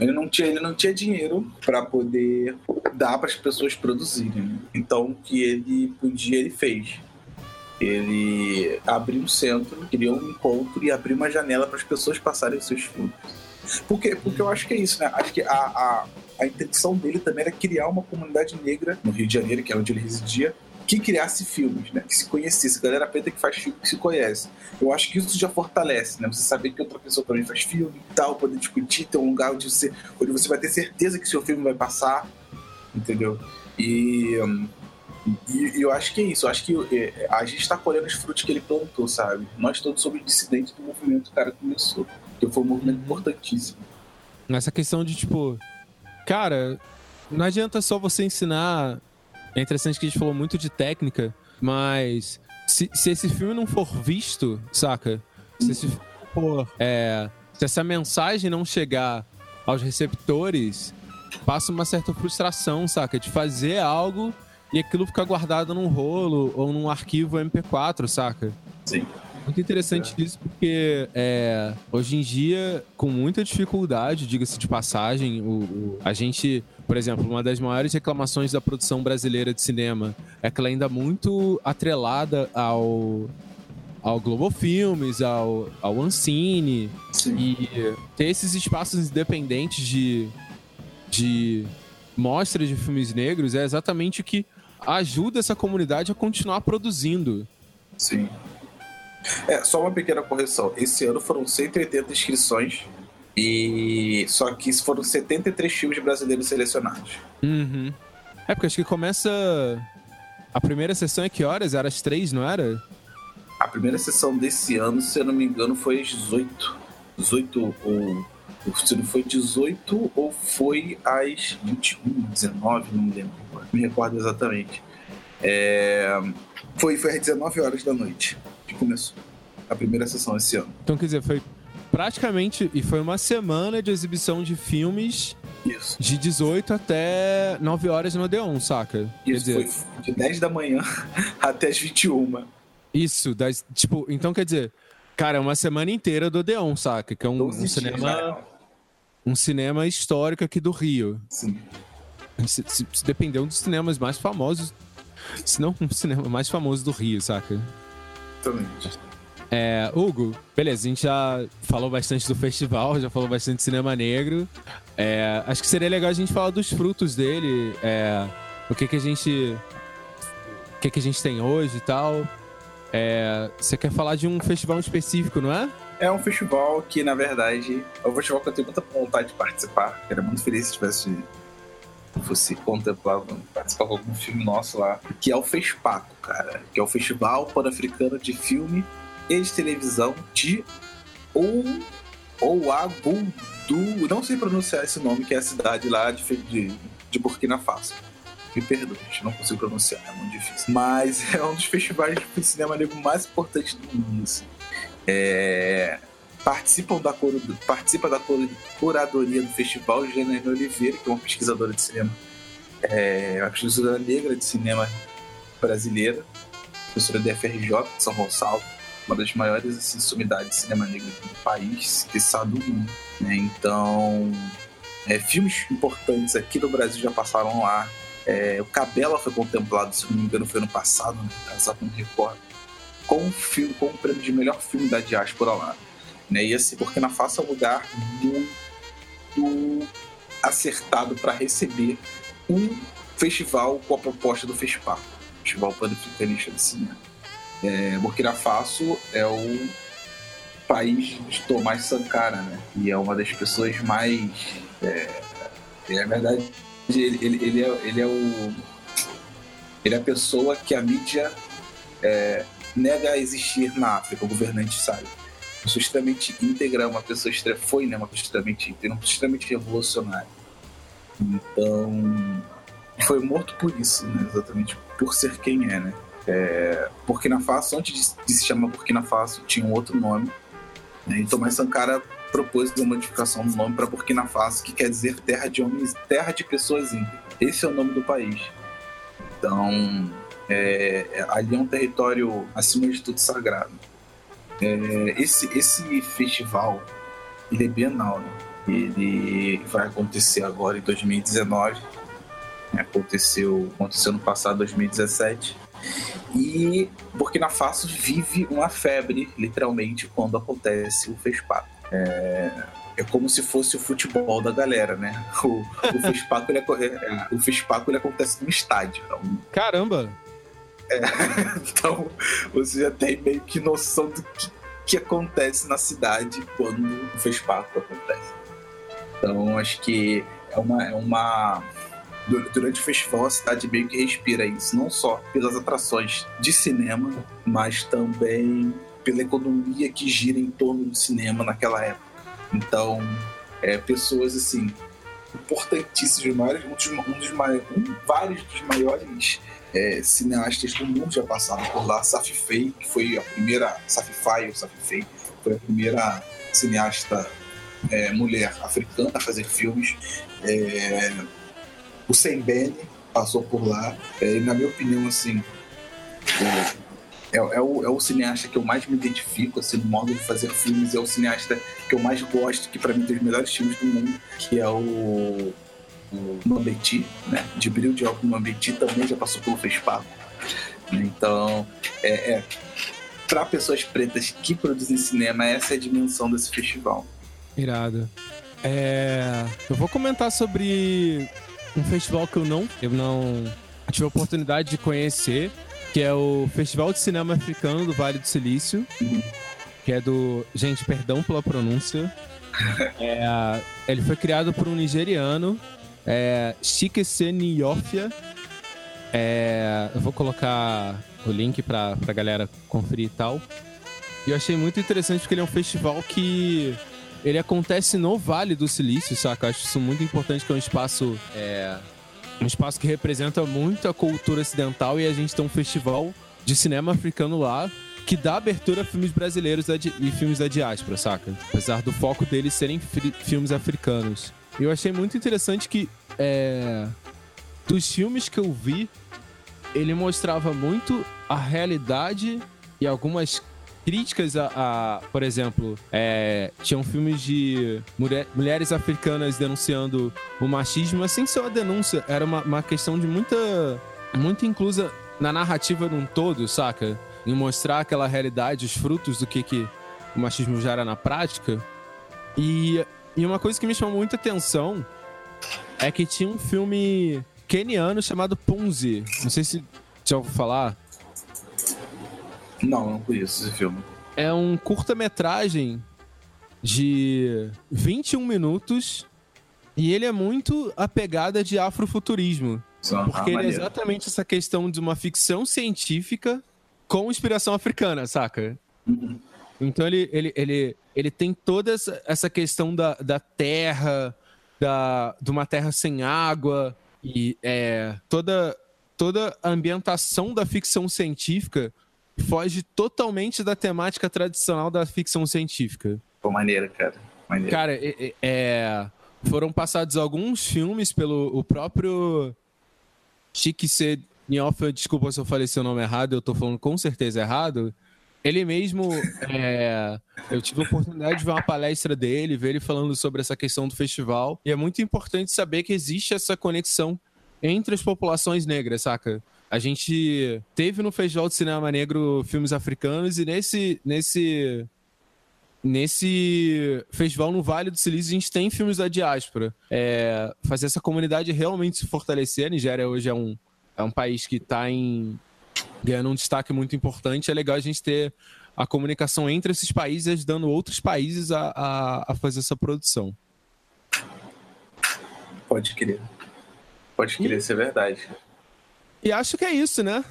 Ele não tinha, ele não tinha dinheiro para poder dar para as pessoas produzirem. Né? Então, o que ele podia, ele fez. Ele abriu um centro, criou um encontro e abriu uma janela para as pessoas passarem seus filmes. Porque, porque eu acho que é isso, né? Acho que a, a, a intenção dele também era criar uma comunidade negra no Rio de Janeiro, que é onde ele residia, que criasse filmes, né? Que se conhecesse, galera preta que faz filme que se conhece. Eu acho que isso já fortalece, né? Você saber que outra pessoa também faz filme e tal, poder discutir, ter um lugar onde você, onde você vai ter certeza que seu filme vai passar, entendeu? E, e, e eu acho que é isso. Eu acho que é, a gente está colhendo os frutos que ele plantou, sabe? Nós todos somos dissidentes do movimento que o cara começou, que foi um movimento uhum. importantíssimo. Nessa questão de, tipo, cara, não adianta só você ensinar é interessante que a gente falou muito de técnica, mas se, se esse filme não for visto, saca? Se esse for. É, se essa mensagem não chegar aos receptores, passa uma certa frustração, saca? De fazer algo e aquilo ficar guardado num rolo ou num arquivo MP4, saca? Sim. Muito interessante é. isso, porque é, hoje em dia, com muita dificuldade, diga-se de passagem, o, o, a gente por exemplo, uma das maiores reclamações da produção brasileira de cinema é que ela ainda é muito atrelada ao ao Globo Filmes, ao, ao Ancine. Sim. E ter esses espaços independentes de, de mostra de filmes negros é exatamente o que ajuda essa comunidade a continuar produzindo. Sim. É, só uma pequena correção. Esse ano foram 180 inscrições e só que foram 73 filmes brasileiros selecionados. Uhum. É porque acho que começa a primeira sessão é que horas? Era às três, não era? A primeira sessão desse ano, se eu não me engano, foi às 18. 18 ou se não foi 18 ou foi às 21, 19, não me lembro. Não me recordo exatamente. É... Foi, foi às 19 horas da noite que começou a primeira sessão esse ano. Então, quer dizer, foi praticamente. E foi uma semana de exibição de filmes. Isso. De 18 até 9 horas no Odeon, saca? Isso, quer dizer, foi de 10 da manhã até as 21. Isso, das, tipo, então quer dizer, cara, é uma semana inteira do Odeon, saca? Que é um, um cinema. Um cinema histórico aqui do Rio. Sim. Se, se, se depender um dos cinemas mais famosos. Se não um cinema mais famoso do Rio, saca? Exatamente. É, Hugo, beleza, a gente já falou bastante do festival, já falou bastante de cinema negro. É, acho que seria legal a gente falar dos frutos dele, é, o que que a gente. O que que a gente tem hoje e tal. É, você quer falar de um festival específico, não é? É um festival que, na verdade, é um festival que eu tenho muita vontade de participar. Eu era muito feliz se tivesse fosse contemplar, participar algum filme nosso lá, que é o FESPACO, cara, que é o Festival Pan-Africano de Filme e de televisão de ou ou Agudu, não sei pronunciar esse nome, que é a cidade lá de, de, de Burkina Faso. Me perdoe, gente, não consigo pronunciar, é muito difícil. Mas é um dos festivais de cinema negro mais importantes do mundo. Assim. É, participam da, participa da curadoria do festival Janaína Oliveira, que é uma pesquisadora de cinema, é, uma pesquisadora negra de cinema brasileira, professora da FRJ de São Gonçalo uma das maiores assim, sumidades de cinema negro do país, que do mundo. Né? Então, é, filmes importantes aqui do Brasil já passaram lá. É, o Cabela foi contemplado, se não me engano, foi ano passado, né? exato, não me recordo, com um filme, com o prêmio de melhor filme da diáspora lá. Né? E assim, Burkina Faso é um lugar muito acertado para receber um festival com a proposta do FESPAR, Festival Pan-Africanista de Cinema. É, Burkina Faso é o país de Tomás Sankara, né? E é uma das pessoas mais. É, é verdade, ele, ele, ele, é, ele é o. Ele é a pessoa que a mídia é, nega a existir na África, o governante sabe. Uma pessoa extremamente íntegra, uma pessoa extremamente, foi né, uma pessoa extremamente íntegra, uma pessoa extremamente revolucionária. Então, foi morto por isso, né? exatamente por ser quem é, né? É, Burkina Faso, antes de, de, se chamar Burkina Faso, tinha um outro nome. Né? Então, mas Sankara propôs uma modificação do nome para Burkina Faso, que quer dizer terra de homens, terra de pessoas. Esse é o nome do país. Então, é, é ali é um território, acima de tudo, sagrado. É, esse, esse festival, ele é bienal, né? Ele vai acontecer agora em 2019. Aconteceu, aconteceu no passado, 2017. E Burkina Faso vive uma febre, literalmente, quando acontece o FESPACO. É, é como se fosse o futebol da galera, né? O, o FESPACO, ele, é, o FESPACO ele acontece no estádio. Então, Caramba! É, então, você já tem meio que noção do que, que acontece na cidade quando o FESPACO acontece. Então, acho que é uma, é uma. Durante o festival, a cidade meio que respira isso, não só pelas atrações de cinema, mas também pela economia que gira em torno do cinema naquela época. Então, é, pessoas assim importantíssimas, um dos, um dos maiores, um, vários dos maiores é, cineastas do mundo já passaram por lá. Safi Fei, que foi a primeira, Safi ou Safi Fei, foi a primeira cineasta é, mulher africana a fazer filmes. É, o Sembene passou por lá. É, e, na minha opinião, assim, é, é, o, é o cineasta que eu mais me identifico, assim, no modo de fazer filmes. É o cineasta que eu mais gosto, que para mim tem os melhores filmes do mundo, que é o, o Mambeti, né? De Brilho de Alco Mambeti também já passou pelo Fespaco. Então, é, é para pessoas pretas que produzem cinema, essa é a dimensão desse festival. Irado. É, eu vou comentar sobre um festival que eu não, eu não tive a oportunidade de conhecer, que é o Festival de Cinema Africano do Vale do Silício, que é do. Gente, perdão pela pronúncia. É, ele foi criado por um nigeriano, é, Chikese Niofia. É, eu vou colocar o link pra, pra galera conferir e tal. E eu achei muito interessante porque ele é um festival que ele acontece no Vale do Silício, saca? Acho isso muito importante, que é um espaço. É, um espaço que representa muito a cultura ocidental e a gente tem um festival de cinema africano lá que dá abertura a filmes brasileiros e filmes da diáspora, saca? Apesar do foco deles serem filmes africanos. Eu achei muito interessante que é, dos filmes que eu vi, ele mostrava muito a realidade e algumas críticas a, a por exemplo, é, tinham filmes de mulher, mulheres africanas denunciando o machismo, mas sem ser uma denúncia, era uma, uma questão de muita, muito inclusa na narrativa num todo, saca? Em mostrar aquela realidade, os frutos do que, que o machismo já era na prática. E, e uma coisa que me chamou muita atenção é que tinha um filme keniano chamado Punzi. Não sei se já ouviu falar. Não, não conheço esse filme. É um curta-metragem de 21 minutos e ele é muito a pegada de afrofuturismo. porque ele é exatamente essa questão de uma ficção científica com inspiração africana, saca? Uhum. Então ele, ele, ele, ele tem toda essa questão da, da terra, da, de uma terra sem água, e é, toda, toda a ambientação da ficção científica foge totalmente da temática tradicional da ficção científica. Pô, maneiro, cara. Maneiro. Cara, é, é, foram passados alguns filmes pelo o próprio Chique C. Nhofa, desculpa se eu falei seu nome errado, eu tô falando com certeza errado. Ele mesmo, é, eu tive a oportunidade de ver uma palestra dele, ver ele falando sobre essa questão do festival. E é muito importante saber que existe essa conexão entre as populações negras, saca? A gente teve no Festival de Cinema Negro filmes africanos e nesse, nesse, nesse festival no Vale do Silício a gente tem filmes da diáspora. É, fazer essa comunidade realmente se fortalecer. A Nigéria hoje é um, é um país que está em ganhando um destaque muito importante. É legal a gente ter a comunicação entre esses países, ajudando outros países a, a, a fazer essa produção. Pode crer. Pode crer, isso é verdade. E acho que é isso, né?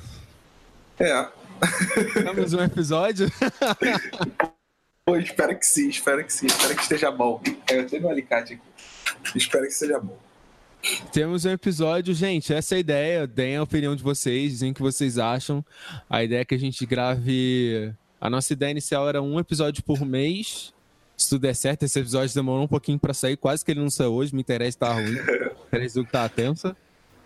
É. Temos um episódio. Pô, espero que sim, espero que sim, espero que esteja bom. É, eu tenho um alicate aqui. Espero que seja bom. Temos um episódio, gente. Essa é a ideia. Deem a opinião de vocês, dizem o que vocês acham. A ideia é que a gente grave. A nossa ideia inicial era um episódio por mês. Se tudo der certo, esse episódio demorou um pouquinho para sair, quase que ele não saiu hoje. Me interessa tá ruim. Interessa que tá tensa.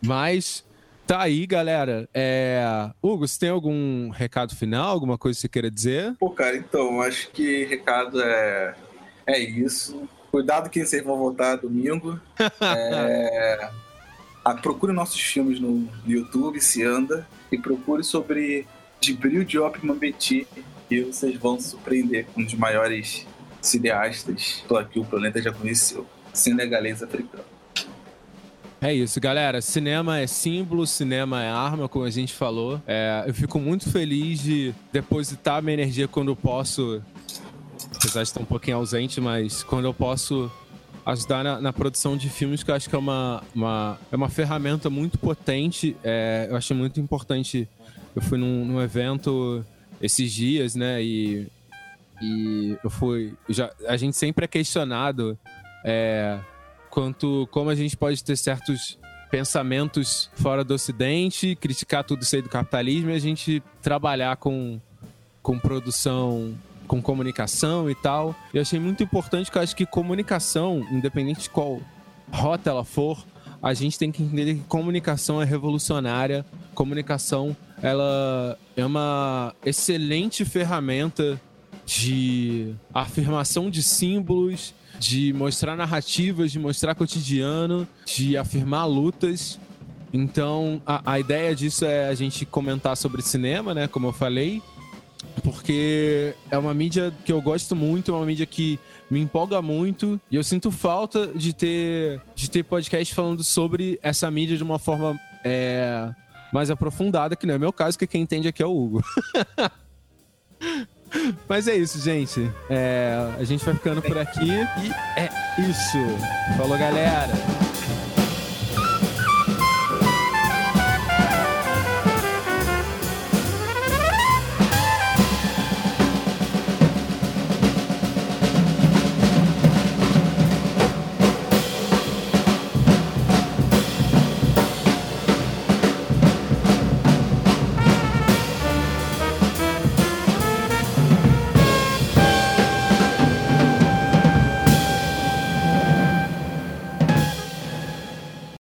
Mas tá aí, galera. É... Hugo, você tem algum recado final? Alguma coisa que você queira dizer? Pô, cara, então, acho que recado é, é isso. Cuidado quem vocês vão voltar domingo. É... Ah, procure nossos filmes no YouTube, se anda, e procure sobre Jibril Diop Mambeti, e vocês vão se surpreender com um dos maiores cineastas que o planeta já conheceu, senegalês africano. É isso, galera. Cinema é símbolo, cinema é arma, como a gente falou. É, eu fico muito feliz de depositar minha energia quando eu posso. Apesar de estar um pouquinho ausente, mas quando eu posso ajudar na, na, produção de filmes, que eu acho que é uma, uma, é uma ferramenta muito potente. É, eu acho muito importante. Eu fui num, num evento esses dias, né? E, e eu fui. Já, a gente sempre é questionado é, quanto como a gente pode ter certos pensamentos fora do Ocidente, criticar tudo isso aí do capitalismo e a gente trabalhar com, com produção com comunicação e tal. Eu achei muito importante que eu acho que comunicação, independente de qual rota ela for, a gente tem que entender que comunicação é revolucionária. Comunicação, ela é uma excelente ferramenta de afirmação de símbolos, de mostrar narrativas, de mostrar cotidiano, de afirmar lutas. Então, a, a ideia disso é a gente comentar sobre cinema, né? Como eu falei, porque é uma mídia que eu gosto muito, é uma mídia que me empolga muito e eu sinto falta de ter de ter podcast falando sobre essa mídia de uma forma é, mais aprofundada, que não é meu caso, que quem entende aqui é o Hugo. Mas é isso, gente. É, a gente vai ficando por aqui e é isso. Falou, galera.